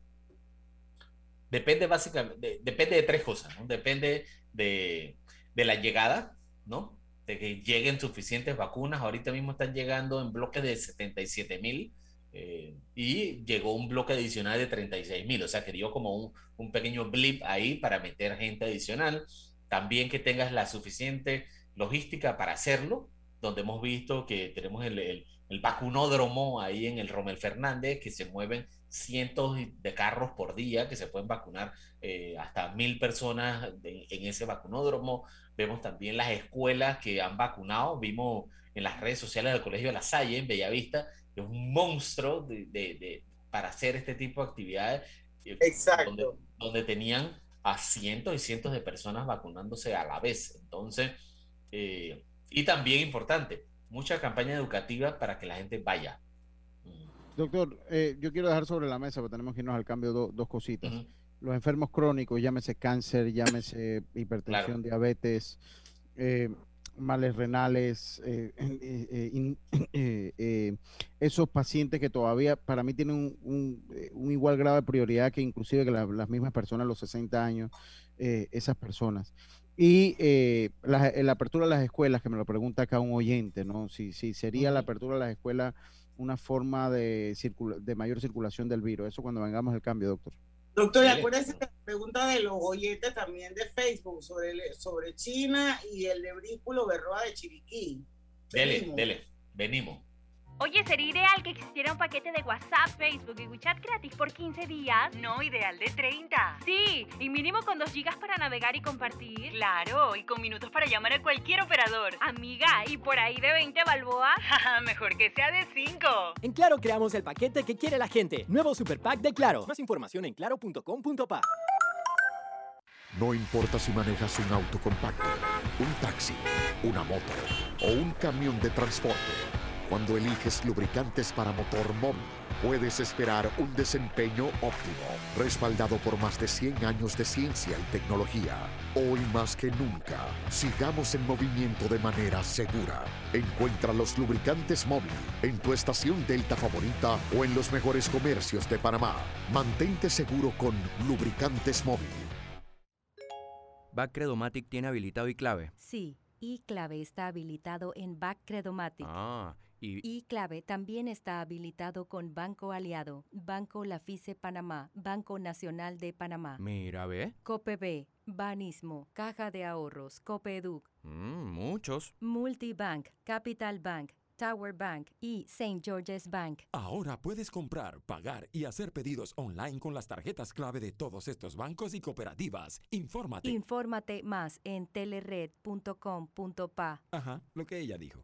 [SPEAKER 4] Depende básicamente, de- depende de tres cosas, ¿no? Depende de, de la llegada, ¿no? De que lleguen suficientes vacunas. Ahorita mismo están llegando en bloques de 77 mil eh, y llegó un bloque adicional de 36 mil, o sea que dio como un, un pequeño blip ahí para meter gente adicional. También que tengas la suficiente logística para hacerlo, donde hemos visto que tenemos el, el- el vacunódromo ahí en el Romel Fernández, que se mueven cientos de carros por día, que se pueden vacunar eh, hasta mil personas de- en ese vacunódromo. Vemos también las escuelas que han vacunado. Vimos en las redes sociales del Colegio de La Salle, en Bellavista, es un monstruo de, de- de- para hacer este tipo de actividades. eh,
[SPEAKER 1] Exacto.
[SPEAKER 4] Donde, donde tenían a cientos y cientos de personas vacunándose a la vez. Entonces, eh, y también importante, mucha campaña educativa para que la gente vaya.
[SPEAKER 2] Doctor, eh, yo quiero dejar sobre la mesa, porque tenemos que irnos al cambio do- dos cositas. Los enfermos crónicos, llámese cáncer, llámese hipertensión, diabetes, eh, males renales, eh, eh, eh, eh, esos pacientes que todavía para mí tienen un, un, un igual grado de prioridad que inclusive que la- las mismas personas a los 60 años, esas personas. Y eh, la, la apertura de las escuelas, que me lo pregunta acá un oyente, ¿no? Si, si sería la apertura de las escuelas una forma de, circula- de mayor circulación del virus. Eso cuando vengamos al cambio, doctor.
[SPEAKER 1] Doctor, acuérdese de la pregunta de los oyentes también de Facebook sobre, el- sobre China y el de Brículo Berroa de Chiriquí.
[SPEAKER 4] Dele,
[SPEAKER 1] Venimos.
[SPEAKER 4] dele, venimos.
[SPEAKER 21] Oye, sería ideal que existiera un paquete de WhatsApp, Facebook y WeChat gratis por 15 días.
[SPEAKER 22] No, ideal de 30.
[SPEAKER 21] Sí, y mínimo con 2 gigas para navegar y compartir.
[SPEAKER 22] Claro, y con minutos para llamar a cualquier operador.
[SPEAKER 21] Amiga, ¿y por ahí de 20 balboas?
[SPEAKER 22] Mejor que sea de 5.
[SPEAKER 23] En Claro creamos el paquete que quiere la gente. Nuevo Super Pack de Claro. Más información en claro.com.pa.
[SPEAKER 24] No importa si manejas un auto compacto, un taxi, una moto o un camión de transporte. Cuando eliges lubricantes para motor móvil, puedes esperar un desempeño óptimo, respaldado por más de 100 años de ciencia y tecnología. Hoy más que nunca, sigamos en movimiento de manera segura. Encuentra los lubricantes móvil en tu estación Delta favorita o en los mejores comercios de Panamá. Mantente seguro con lubricantes móvil.
[SPEAKER 25] Backcredomatic tiene habilitado y clave.
[SPEAKER 26] Sí, iClave está habilitado en Backcredomatic.
[SPEAKER 25] Ah, y
[SPEAKER 26] iClave también está habilitado con Banco Aliado, Banco Lafice Panamá, Banco Nacional de Panamá,
[SPEAKER 25] mira, ve.
[SPEAKER 26] COPB, Banismo, Caja de Ahorros, Copeduc,
[SPEAKER 25] Mm, muchos.
[SPEAKER 26] Multibank, Capital Bank, Tower Bank y St. George's Bank.
[SPEAKER 27] Ahora puedes comprar, pagar y hacer pedidos online con las tarjetas clave de todos estos bancos y cooperativas. Infórmate.
[SPEAKER 26] Infórmate más en telered.com.pa.
[SPEAKER 27] Ajá, lo que ella dijo.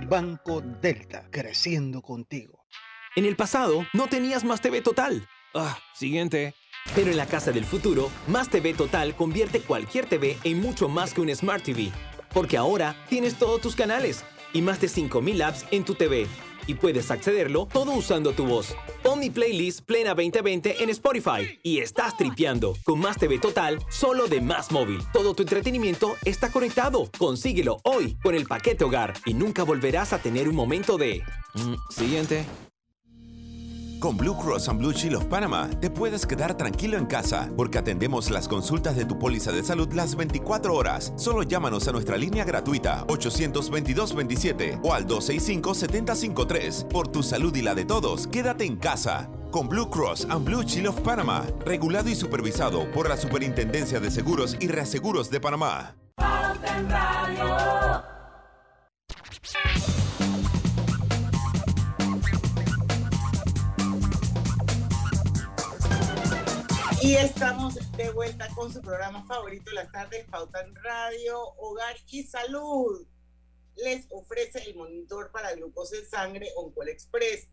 [SPEAKER 28] Banco Delta, creciendo contigo.
[SPEAKER 29] En el pasado, no tenías Más TV Total. Ah, siguiente. Pero en la casa del futuro, Más TV Total convierte cualquier TV en mucho más que un Smart TV. Porque ahora tienes todos tus canales y más de 5000 apps en tu TV. Y puedes accederlo todo usando tu voz. Mi playlist Plena 2020 en Spotify y estás tripeando con Más TV Total solo de Más Móvil. Todo tu entretenimiento está conectado. Consíguelo hoy con el paquete hogar y nunca volverás a tener un momento de... Mm, siguiente.
[SPEAKER 30] Con Blue Cross and Blue Shield of Panama te puedes quedar tranquilo en casa porque atendemos las consultas de tu póliza de salud las 24 horas. Solo llámanos a nuestra línea gratuita 822-27 o al 265-753. Por tu salud y la de todos, quédate en casa. Con Blue Cross and Blue Shield of Panama, regulado y supervisado por la Superintendencia de Seguros y Reaseguros de Panamá.
[SPEAKER 1] Y estamos de vuelta con su programa favorito las tardes, Pauta en Radio, Hogar y Salud. Les ofrece el monitor para glucosa en sangre Oncol Express.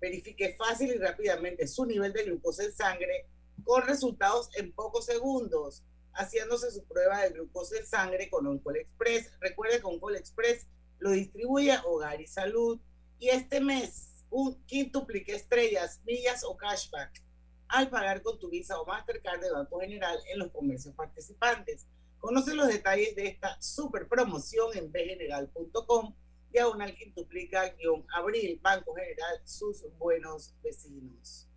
[SPEAKER 1] Verifique fácil y rápidamente su nivel de glucosa en sangre con resultados en pocos segundos, haciéndose su prueba de glucosa en sangre con Oncol Express. Recuerde que Oncol Express lo distribuye Hogar y Salud. Y este mes, un quintuplique estrellas, millas o cashback al pagar con tu Visa o Mastercard de Banco General en los comercios participantes. Conoce los detalles de esta super promoción en bgeneral.com, diagonal quintuplica guion abril, Banco General, sus buenos vecinos.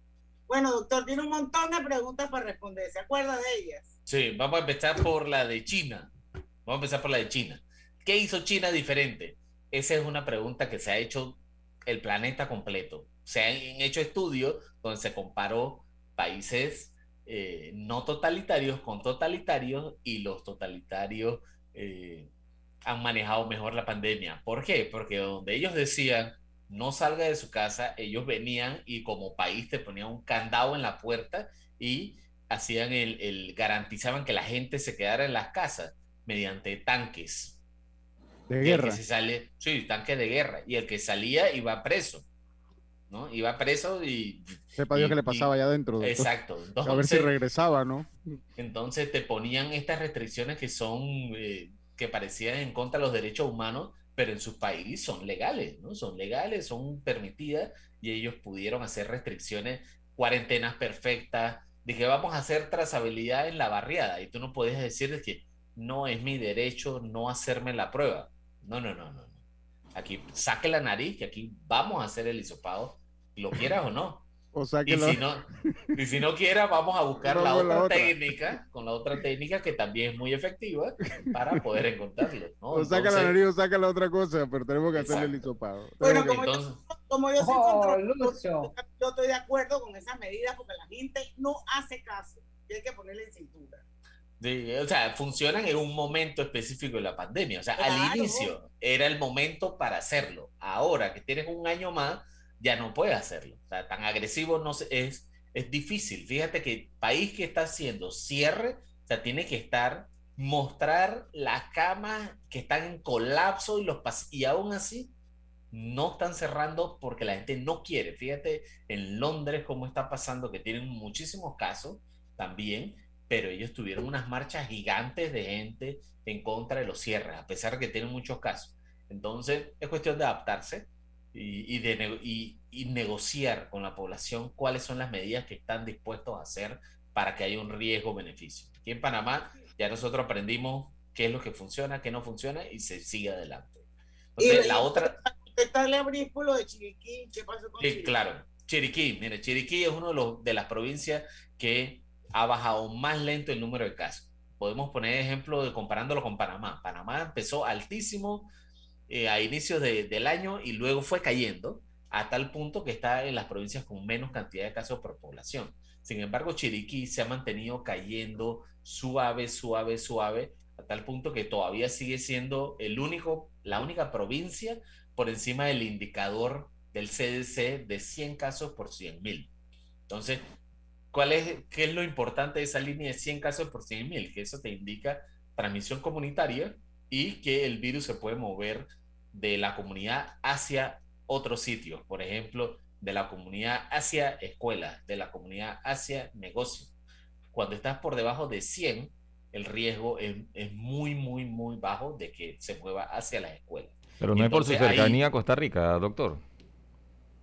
[SPEAKER 1] Bueno, doctor, tiene un montón de preguntas para responder. ¿Se acuerda de ellas?
[SPEAKER 4] Sí, vamos a empezar por la de China. Vamos a empezar por la de China. ¿Qué hizo China diferente? Esa es una pregunta que se ha hecho el planeta completo. Se han hecho estudios donde se comparó países eh, no totalitarios con totalitarios y los totalitarios eh, han manejado mejor la pandemia. ¿Por qué? Porque donde ellos decían no salga de su casa, ellos venían y como país te ponían un candado en la puerta y hacían el, el garantizaban que la gente se quedara en las casas mediante tanques.
[SPEAKER 2] De guerra.
[SPEAKER 4] se sale, sí, tanques de guerra. Y el que salía iba preso. ¿No? Iba preso y...
[SPEAKER 2] Sepa Dios que le pasaba allá adentro.
[SPEAKER 4] Exacto.
[SPEAKER 2] a ver si regresaba, ¿no?
[SPEAKER 4] Entonces te ponían estas restricciones que son, eh, que parecían en contra de los derechos humanos, pero en su país son legales, ¿no? Son legales, son permitidas y ellos pudieron hacer restricciones, cuarentenas perfectas, que vamos a hacer trazabilidad en la barriada y tú no puedes decir que no es mi derecho no hacerme la prueba. No, no, no, no. Aquí saque la nariz, que aquí vamos a hacer el hisopado, lo quieras o no.
[SPEAKER 2] O sea que
[SPEAKER 4] y, si no, y si no quiera, vamos a buscar la otra, técnica, con la otra técnica que también es muy efectiva para poder encontrarlo. ¿no?
[SPEAKER 2] O saca la nariz o saca la otra cosa, pero tenemos que hacer el hisopado.
[SPEAKER 1] Bueno, como, yo, como yo soy oh, yo, yo estoy de acuerdo con esas medidas porque la gente no hace caso. Y hay que ponerle en cintura
[SPEAKER 4] o sea, funcionan en un momento específico de la pandemia. O sea, al inicio era el momento para hacerlo. Ahora que tienes un año más, ya no puedes hacerlo. O sea, tan agresivo no es, es difícil. Fíjate que país que está haciendo cierre, o sea, tiene que estar, mostrar las camas que están en colapso y los y aún así no están cerrando porque la gente no quiere. Fíjate en Londres cómo está pasando, que tienen muchísimos casos también pero ellos tuvieron unas marchas gigantes de gente en contra de los cierres, a pesar de que tienen muchos casos. Entonces, es cuestión de adaptarse y, de y, negociar con la población cuáles son las medidas que están dispuestos a hacer para que haya un riesgo-beneficio. Aquí en Panamá ya nosotros aprendimos qué es lo que funciona, qué no funciona y se sigue adelante. Entonces, la otra...
[SPEAKER 1] abrir por lo de Chiriquí, ¿qué pasó con
[SPEAKER 4] sí, Claro, Chiriquí, mire, Chiriquí es uno de, los, de las provincias que ha bajado más lento el número de casos. Podemos poner ejemplo de comparándolo con Panamá. Panamá empezó altísimo eh, a inicios del año y luego fue cayendo a tal punto que está en las provincias con menos cantidad de casos por población. Sin embargo, Chiriquí se ha mantenido cayendo suave, suave, suave, a tal punto que todavía sigue siendo el único, la única provincia por encima del indicador del CDC de 100 casos por 100 mil. Entonces, ¿Cuál es, ¿Qué es lo importante de esa línea de 100 casos por 100 mil? Que eso te indica transmisión comunitaria y que el virus se puede mover de la comunidad hacia otros sitios, por ejemplo, de la comunidad hacia escuelas, de la comunidad hacia negocios. Cuando estás por debajo de 100, el riesgo es, es muy, muy, muy bajo de que se mueva hacia las escuelas.
[SPEAKER 31] Pero no es por su cercanía a Costa Rica, doctor.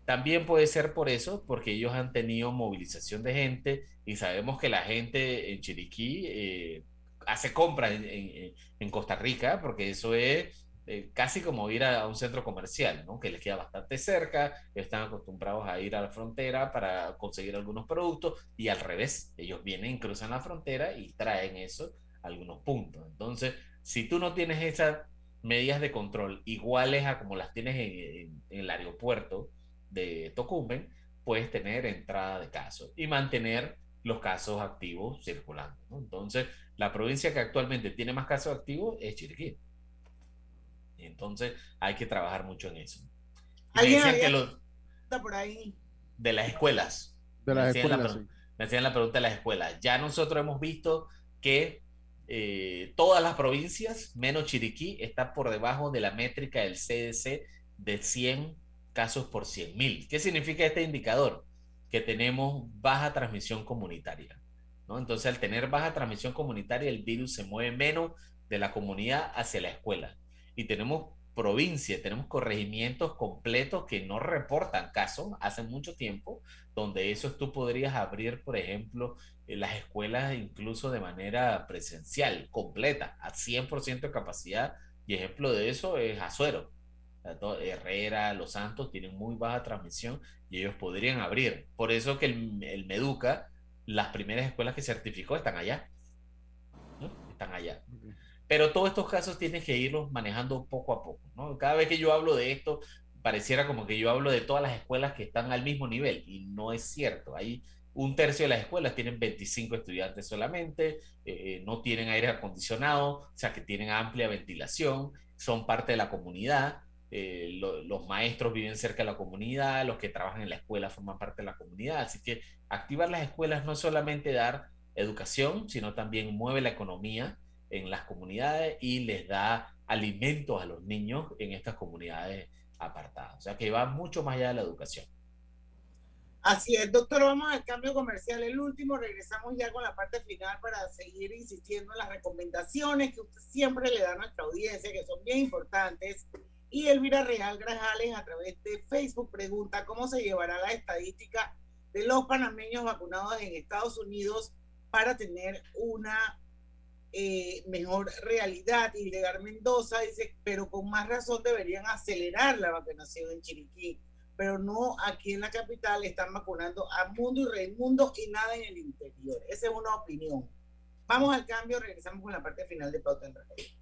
[SPEAKER 4] También puede ser por eso, porque ellos han tenido movilización de gente y sabemos que la gente en Chiriquí eh, hace compras en, Costa Rica, porque eso es eh, casi como ir a, un centro comercial, ¿no? que les queda bastante cerca, están acostumbrados a ir a la frontera para conseguir algunos productos y al revés, ellos vienen, cruzan la frontera y traen eso a algunos puntos. Entonces, si tú no tienes esas medidas de control iguales a como las tienes en, el aeropuerto de Tocumen, puedes tener entrada de casos y mantener los casos activos circulando. Entonces, la provincia que actualmente tiene más casos activos es Chiriquí. Entonces, hay que trabajar mucho en eso.
[SPEAKER 1] por ahí.
[SPEAKER 4] De las escuelas.
[SPEAKER 2] De las escuelas.
[SPEAKER 4] me hacían la pregunta de las escuelas. Ya nosotros hemos visto que eh, todas las provincias, menos Chiriquí, está por debajo de la métrica del CDC de 100 casos por 100 mil. ¿Qué significa este indicador? Que tenemos baja transmisión comunitaria. ¿No? Entonces, al tener baja transmisión comunitaria, el virus se mueve menos de la comunidad hacia la escuela. Y tenemos provincias, tenemos corregimientos completos que no reportan casos hace mucho tiempo, donde eso tú podrías abrir, por ejemplo, eh, las escuelas incluso de manera presencial, completa, a 100% de capacidad. Y ejemplo de eso es Azuero. Herrera, Los Santos tienen muy baja transmisión y ellos podrían abrir. Por eso que el, Meduca, las primeras escuelas que certificó están allá. Están allá. Pero todos estos casos tienes que irlos manejando poco a poco. ¿no? Cada vez que yo hablo de esto, pareciera como que yo hablo de todas las escuelas que están al mismo nivel y no es cierto. Hay un tercio de las escuelas tienen 25 estudiantes solamente, eh, no tienen aire acondicionado, o sea que tienen amplia ventilación, son parte de la comunidad, eh, los maestros viven cerca de la comunidad, los que trabajan en la escuela forman parte de la comunidad, así que activar las escuelas no es solamente dar educación, sino también mueve la economía en las comunidades y les da alimentos a los niños en estas comunidades apartadas, o sea que va mucho más allá de la educación.
[SPEAKER 1] Así es, doctor, vamos al cambio comercial, el último, regresamos ya con la parte final para seguir insistiendo en las recomendaciones que usted siempre le da a nuestra audiencia, que son bien importantes. Y Elvira Real Grajales a través de Facebook pregunta cómo se llevará la estadística de los panameños vacunados en Estados Unidos para tener una eh, mejor realidad. Y Legar Mendoza dice, pero con más razón deberían acelerar la vacunación en Chiriquí pero no aquí en la capital están vacunando a mundo y reimundo y nada en el interior. Esa es una opinión. Vamos al cambio, regresamos con la parte final de Pauta en Radio.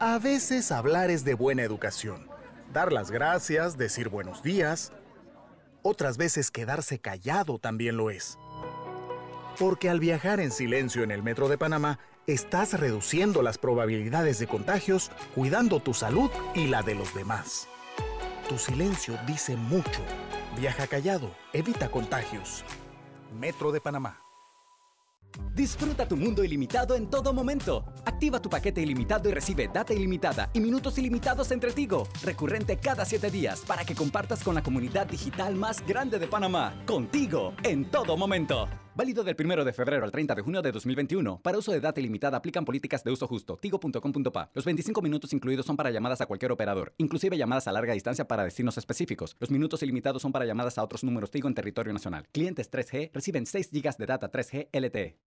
[SPEAKER 18] A veces hablar es de buena educación. Dar las gracias, decir buenos días. Otras veces quedarse callado también lo es. Porque al viajar en silencio en el metro de Panamá, estás reduciendo las probabilidades de contagios, cuidando tu salud y la de los demás. Tu silencio dice mucho. Viaja callado, evita contagios. Metro de Panamá.
[SPEAKER 29] Disfruta tu mundo ilimitado en todo momento. Activa tu paquete ilimitado y recibe data ilimitada y minutos ilimitados entre Tigo, recurrente cada 7 días para que compartas con la comunidad digital más grande de Panamá. Contigo, en todo momento. Válido del 1 de febrero al 30 de junio de 2021. Para uso de data ilimitada aplican políticas de uso justo. Tigo.com.pa. Los 25 minutos incluidos son para llamadas a cualquier operador, inclusive llamadas a larga distancia para destinos específicos. Los minutos ilimitados son para llamadas a otros números Tigo en territorio nacional. Clientes 3G reciben 6 GB de data 3G LTE.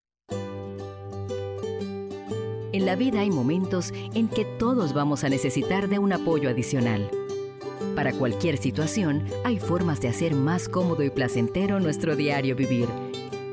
[SPEAKER 26] En la vida hay momentos en que todos vamos a necesitar de un apoyo adicional. Para cualquier situación, hay formas de hacer más cómodo y placentero nuestro diario vivir.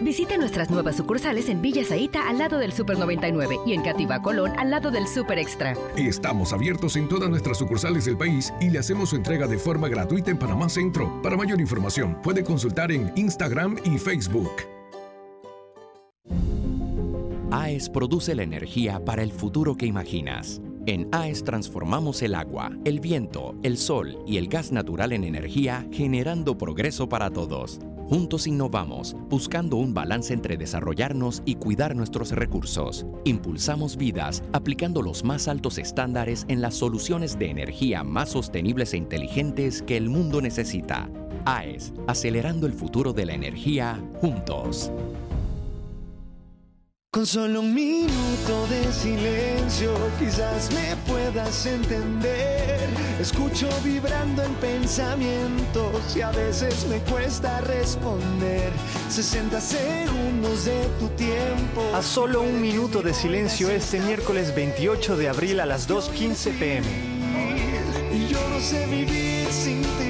[SPEAKER 26] Visite nuestras nuevas sucursales en Villa Zaita al lado del Super 99 y en Cativa Colón al lado del Super Extra.
[SPEAKER 32] Estamos abiertos en todas nuestras sucursales del país y le hacemos su entrega de forma gratuita en Panamá Centro. Para mayor información, puede consultar en Instagram y Facebook.
[SPEAKER 25] AES produce la energía para el futuro que imaginas. En AES transformamos el agua, el viento, el sol y el gas natural en energía, generando progreso para todos. Juntos innovamos, buscando un balance entre desarrollarnos y cuidar nuestros recursos. Impulsamos vidas, aplicando los más altos estándares en las soluciones de energía más sostenibles e inteligentes que el mundo necesita. AES, acelerando el futuro de la energía juntos.
[SPEAKER 33] Con solo un minuto de silencio quizás me puedas entender. Escucho vibrando en pensamientos y a veces me cuesta responder. 60 segundos de tu tiempo.
[SPEAKER 34] A solo un minuto de silencio este miércoles 28 de abril a las 2.15 pm.
[SPEAKER 33] Y yo no sé vivir sin ti.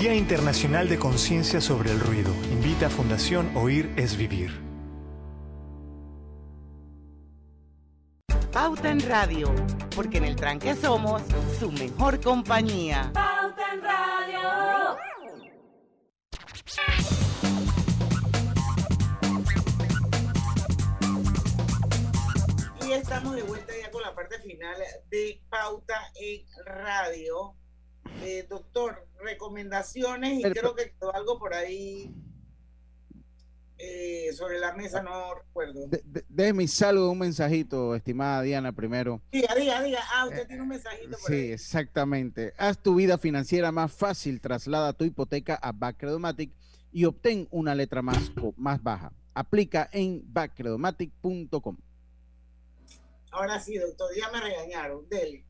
[SPEAKER 34] Día Internacional de Conciencia sobre el Ruido. Invita a Fundación Oír es Vivir.
[SPEAKER 1] Pauta en Radio, porque en el tranque somos su mejor compañía.
[SPEAKER 35] Pauta en Radio.
[SPEAKER 1] Y estamos de vuelta ya con la parte final de Pauta en Radio. Eh, doctor, recomendaciones y creo que quedó algo por ahí eh, sobre la mesa, no recuerdo.
[SPEAKER 2] De, de, déjeme salgo un mensajito, estimada Diana, primero.
[SPEAKER 1] Diga, diga, diga. Ah, usted tiene un mensajito por
[SPEAKER 2] Sí,
[SPEAKER 1] ahí.
[SPEAKER 2] exactamente. Haz tu vida financiera más fácil, traslada tu hipoteca a Backredomatic y obtén una letra más, co- más baja. Aplica en backredomatic.com.
[SPEAKER 1] Ahora sí, doctor, ya me regañaron. Dele.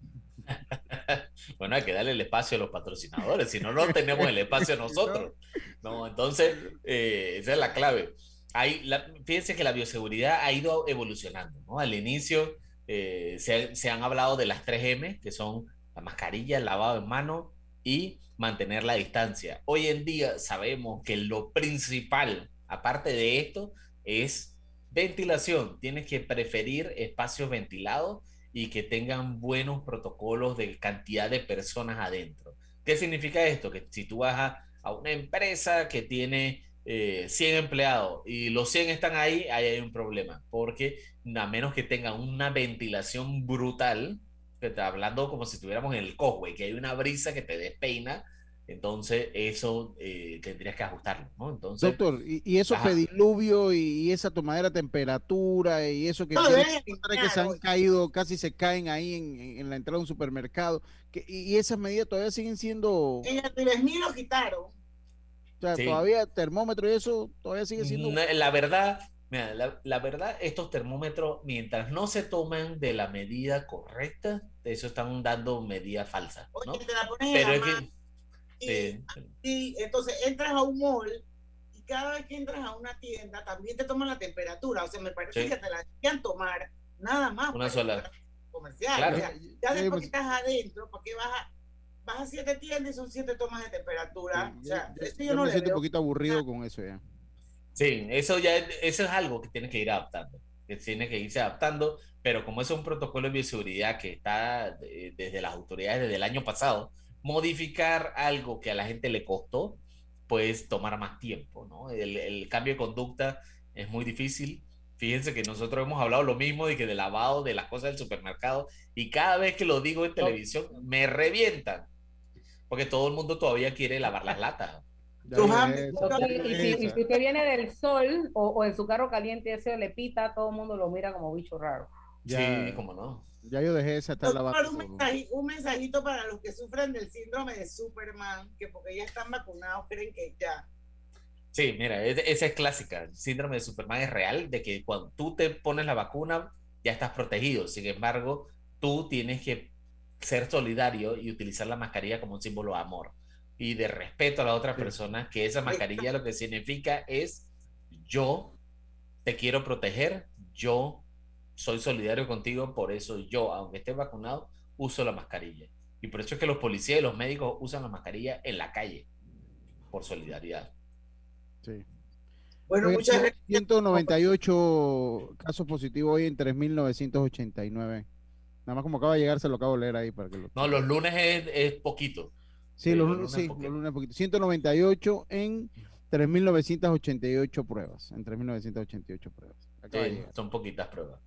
[SPEAKER 4] Bueno, hay que darle el espacio a los patrocinadores, si no, no tenemos el espacio nosotros. No, entonces, eh, esa es la clave. Hay, la, fíjense que la bioseguridad ha ido evolucionando, ¿no? Al inicio eh, se, se han hablado de las 3M, que son la mascarilla, el lavado de mano y mantener la distancia. Hoy en día sabemos que lo principal, aparte de esto, es ventilación. Tienes que preferir espacios ventilados y que tengan buenos protocolos de cantidad de personas adentro. ¿Qué significa esto? Que si tú vas a, a una empresa que tiene eh, 100 empleados y los 100 están ahí, ahí hay un problema, porque a menos que tengan una ventilación brutal, que está hablando como si estuviéramos en el Cosway, que hay una brisa que te despeina, entonces eso eh, tendrías que ajustarlo, ¿no? Entonces,
[SPEAKER 2] Doctor, y, y eso
[SPEAKER 4] Ajá.
[SPEAKER 2] pediluvio y, y esa tomadera de temperatura y eso que,
[SPEAKER 1] No,
[SPEAKER 2] tiene
[SPEAKER 1] deben
[SPEAKER 2] encontrar que se han caído, casi se caen ahí en, la entrada de un supermercado, que, y, y esas medidas todavía siguen siendo, o
[SPEAKER 1] En el 3000 lo quitaron.
[SPEAKER 2] sea,
[SPEAKER 4] Sí.
[SPEAKER 2] todavía termómetro y eso todavía sigue siendo...
[SPEAKER 4] La verdad, mira, la, la verdad, estos termómetros, mientras no se tomen de la medida correcta, de eso están dando medidas falsas, ¿no?
[SPEAKER 1] Oye, te la pones en
[SPEAKER 4] Pero
[SPEAKER 1] la
[SPEAKER 4] es
[SPEAKER 1] mano
[SPEAKER 4] que, sí,
[SPEAKER 1] y entonces entras a un mall y cada vez que entras a una tienda también te toman la temperatura. O sea, me parece
[SPEAKER 4] Sí.
[SPEAKER 1] que te la deberían tomar nada más.
[SPEAKER 4] una sola.
[SPEAKER 1] comercial.
[SPEAKER 4] Claro.
[SPEAKER 1] O sea, ya después
[SPEAKER 2] pues-
[SPEAKER 1] que estás adentro, ¿para qué vas a, vas a siete tiendas y son siete tomas de temperatura? O sea, eso
[SPEAKER 2] ya
[SPEAKER 1] yo no
[SPEAKER 2] me
[SPEAKER 1] le
[SPEAKER 2] siento
[SPEAKER 1] veo.
[SPEAKER 2] un poquito aburrido con eso ya.
[SPEAKER 4] Sí, eso ya es- eso es algo que tiene que ir adaptando, que tiene que irse adaptando, pero como es un protocolo de bioseguridad que está eh, desde las autoridades desde el año pasado, modificar algo que a la gente le costó, pues tomar más tiempo, ¿no? El, el cambio de conducta es muy difícil. Fíjense que nosotros hemos hablado lo mismo de que de lavado de las cosas del supermercado y cada vez que lo digo en televisión me revientan, porque todo el mundo todavía quiere lavar las latas.
[SPEAKER 3] Y, si, y si usted viene del sol o, o en su carro caliente ese le pita, todo el mundo lo mira como bicho raro.
[SPEAKER 2] Ya-
[SPEAKER 4] Sí, cómo no.
[SPEAKER 2] Ya yo dejé esa estar lavando
[SPEAKER 1] un, un mensajito para los que sufren del síndrome de Superman, que porque ya están vacunados creen que ya.
[SPEAKER 4] Sí, mira, es- esa es clásica. El síndrome de Superman es real, de que cuando tú te pones la vacuna ya estás protegido. Sin embargo, tú tienes que ser solidario y utilizar la mascarilla como un símbolo de amor y de respeto a la otra persona, que esa mascarilla lo que significa es yo te quiero proteger, yo soy solidario contigo, por eso yo, aunque esté vacunado, uso la mascarilla. Y por eso es que los policías y los médicos usan la mascarilla en la calle, por solidaridad.
[SPEAKER 2] Sí.
[SPEAKER 1] Bueno,
[SPEAKER 2] Oye,
[SPEAKER 1] muchas gracias.
[SPEAKER 2] 198 casos positivos hoy en 3.989. Nada más como acaba de llegar, se lo acabo de leer ahí para que lo...
[SPEAKER 4] No, los lunes es, es poquito.
[SPEAKER 2] Sí,
[SPEAKER 4] sí,
[SPEAKER 2] los
[SPEAKER 4] los
[SPEAKER 2] lunes,
[SPEAKER 4] lunes
[SPEAKER 2] sí,
[SPEAKER 4] poquito.
[SPEAKER 2] los lunes poquito. 198 en 3.988 pruebas, en 3.988 pruebas.
[SPEAKER 4] Sí, son poquitas pruebas.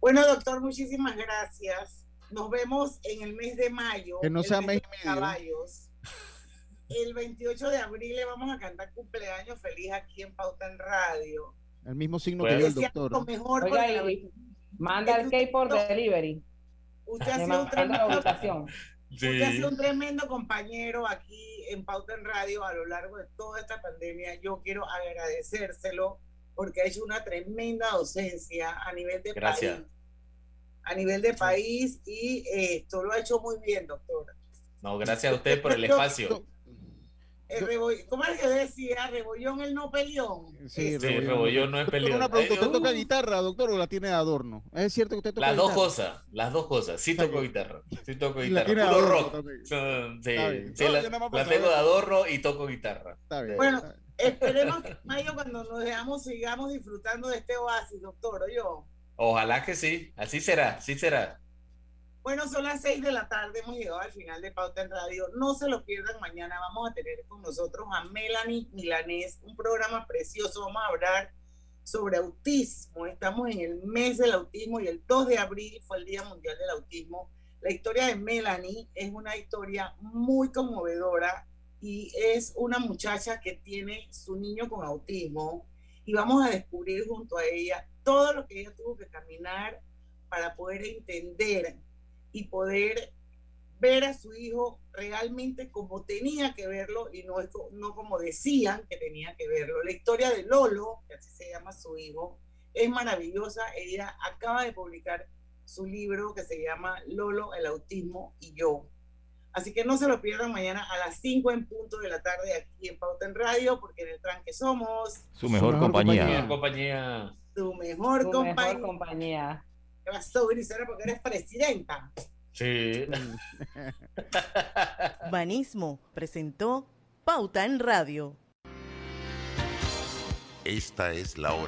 [SPEAKER 1] Bueno, doctor, muchísimas gracias. Nos vemos en el mes de mayo.
[SPEAKER 2] Que no sea
[SPEAKER 1] mes
[SPEAKER 2] mes
[SPEAKER 1] de caballos. El 28 de abril le vamos a cantar cumpleaños feliz aquí en Pauta en Radio.
[SPEAKER 2] El mismo signo que dio el doctor.
[SPEAKER 1] Lo mejor
[SPEAKER 3] Oiga,
[SPEAKER 1] porque-
[SPEAKER 3] y manda el cake por delivery.
[SPEAKER 1] Usted ha sido un tremendo, usted ha sido un tremendo compañero aquí en Pauta en Radio a lo largo de toda esta pandemia. Yo quiero agradecérselo porque ha hecho una tremenda docencia a nivel de
[SPEAKER 4] Gracias.
[SPEAKER 1] país. A nivel de país y eh, esto lo ha hecho muy bien, doctora.
[SPEAKER 4] No, gracias a usted por el espacio.
[SPEAKER 1] El ¿Cómo es que decía? Rebollón el no peleón.
[SPEAKER 2] Sí,
[SPEAKER 4] Sí, Rebollón no es
[SPEAKER 2] Doctor,
[SPEAKER 4] peleón.
[SPEAKER 2] Una pregunta,
[SPEAKER 4] Ay,
[SPEAKER 2] ¿usted toca
[SPEAKER 4] uh.
[SPEAKER 2] guitarra, doctor, o la tiene de adorno? ¿Es cierto que usted toca
[SPEAKER 4] Las dos
[SPEAKER 2] guitarra?
[SPEAKER 4] cosas, las dos cosas. Sí toco guitarra, sí toco
[SPEAKER 2] la
[SPEAKER 4] guitarra. Puro
[SPEAKER 2] adorno
[SPEAKER 4] rock. Son- Sí, sí,
[SPEAKER 2] No,
[SPEAKER 4] la, la tengo de adorno y toco guitarra.
[SPEAKER 2] Está bien.
[SPEAKER 1] Bueno, esperemos que en mayo cuando nos veamos sigamos disfrutando de este oasis, doctor, ¿o yo?
[SPEAKER 4] Ojalá que sí, así será, así será.
[SPEAKER 1] Bueno, son las seis de la tarde, hemos llegado al final de Pauta en Radio. No se lo pierdan, mañana vamos a tener con nosotros a Melanie Milanés, un programa precioso. Vamos a hablar sobre autismo. Estamos en el mes del autismo y el 2 de abril fue el Día Mundial del Autismo. La historia de Melanie es una historia muy conmovedora y es una muchacha que tiene su niño con autismo y vamos a descubrir junto a ella todo lo que ella tuvo que caminar para poder entender y poder ver a su hijo realmente como tenía que verlo y no, no como decían que tenía que verlo. La historia de Lolo, que así se llama su hijo, es maravillosa. Ella acaba de publicar su libro que se llama Lolo, el autismo y yo. Así que no se lo pierdan mañana a las 5 en punto de la tarde aquí en Pauta en Radio, porque en el tranque somos
[SPEAKER 31] Su mejor, compañía.
[SPEAKER 4] Mejor compañía.
[SPEAKER 1] tu mejor
[SPEAKER 3] Tu
[SPEAKER 1] compañía.
[SPEAKER 3] mejor compañía.
[SPEAKER 1] ¿Qué pasó, Grisela? Porque eres presidenta.
[SPEAKER 4] Sí.
[SPEAKER 36] Banismo presentó Pauta en Radio.
[SPEAKER 24] Esta es la hora.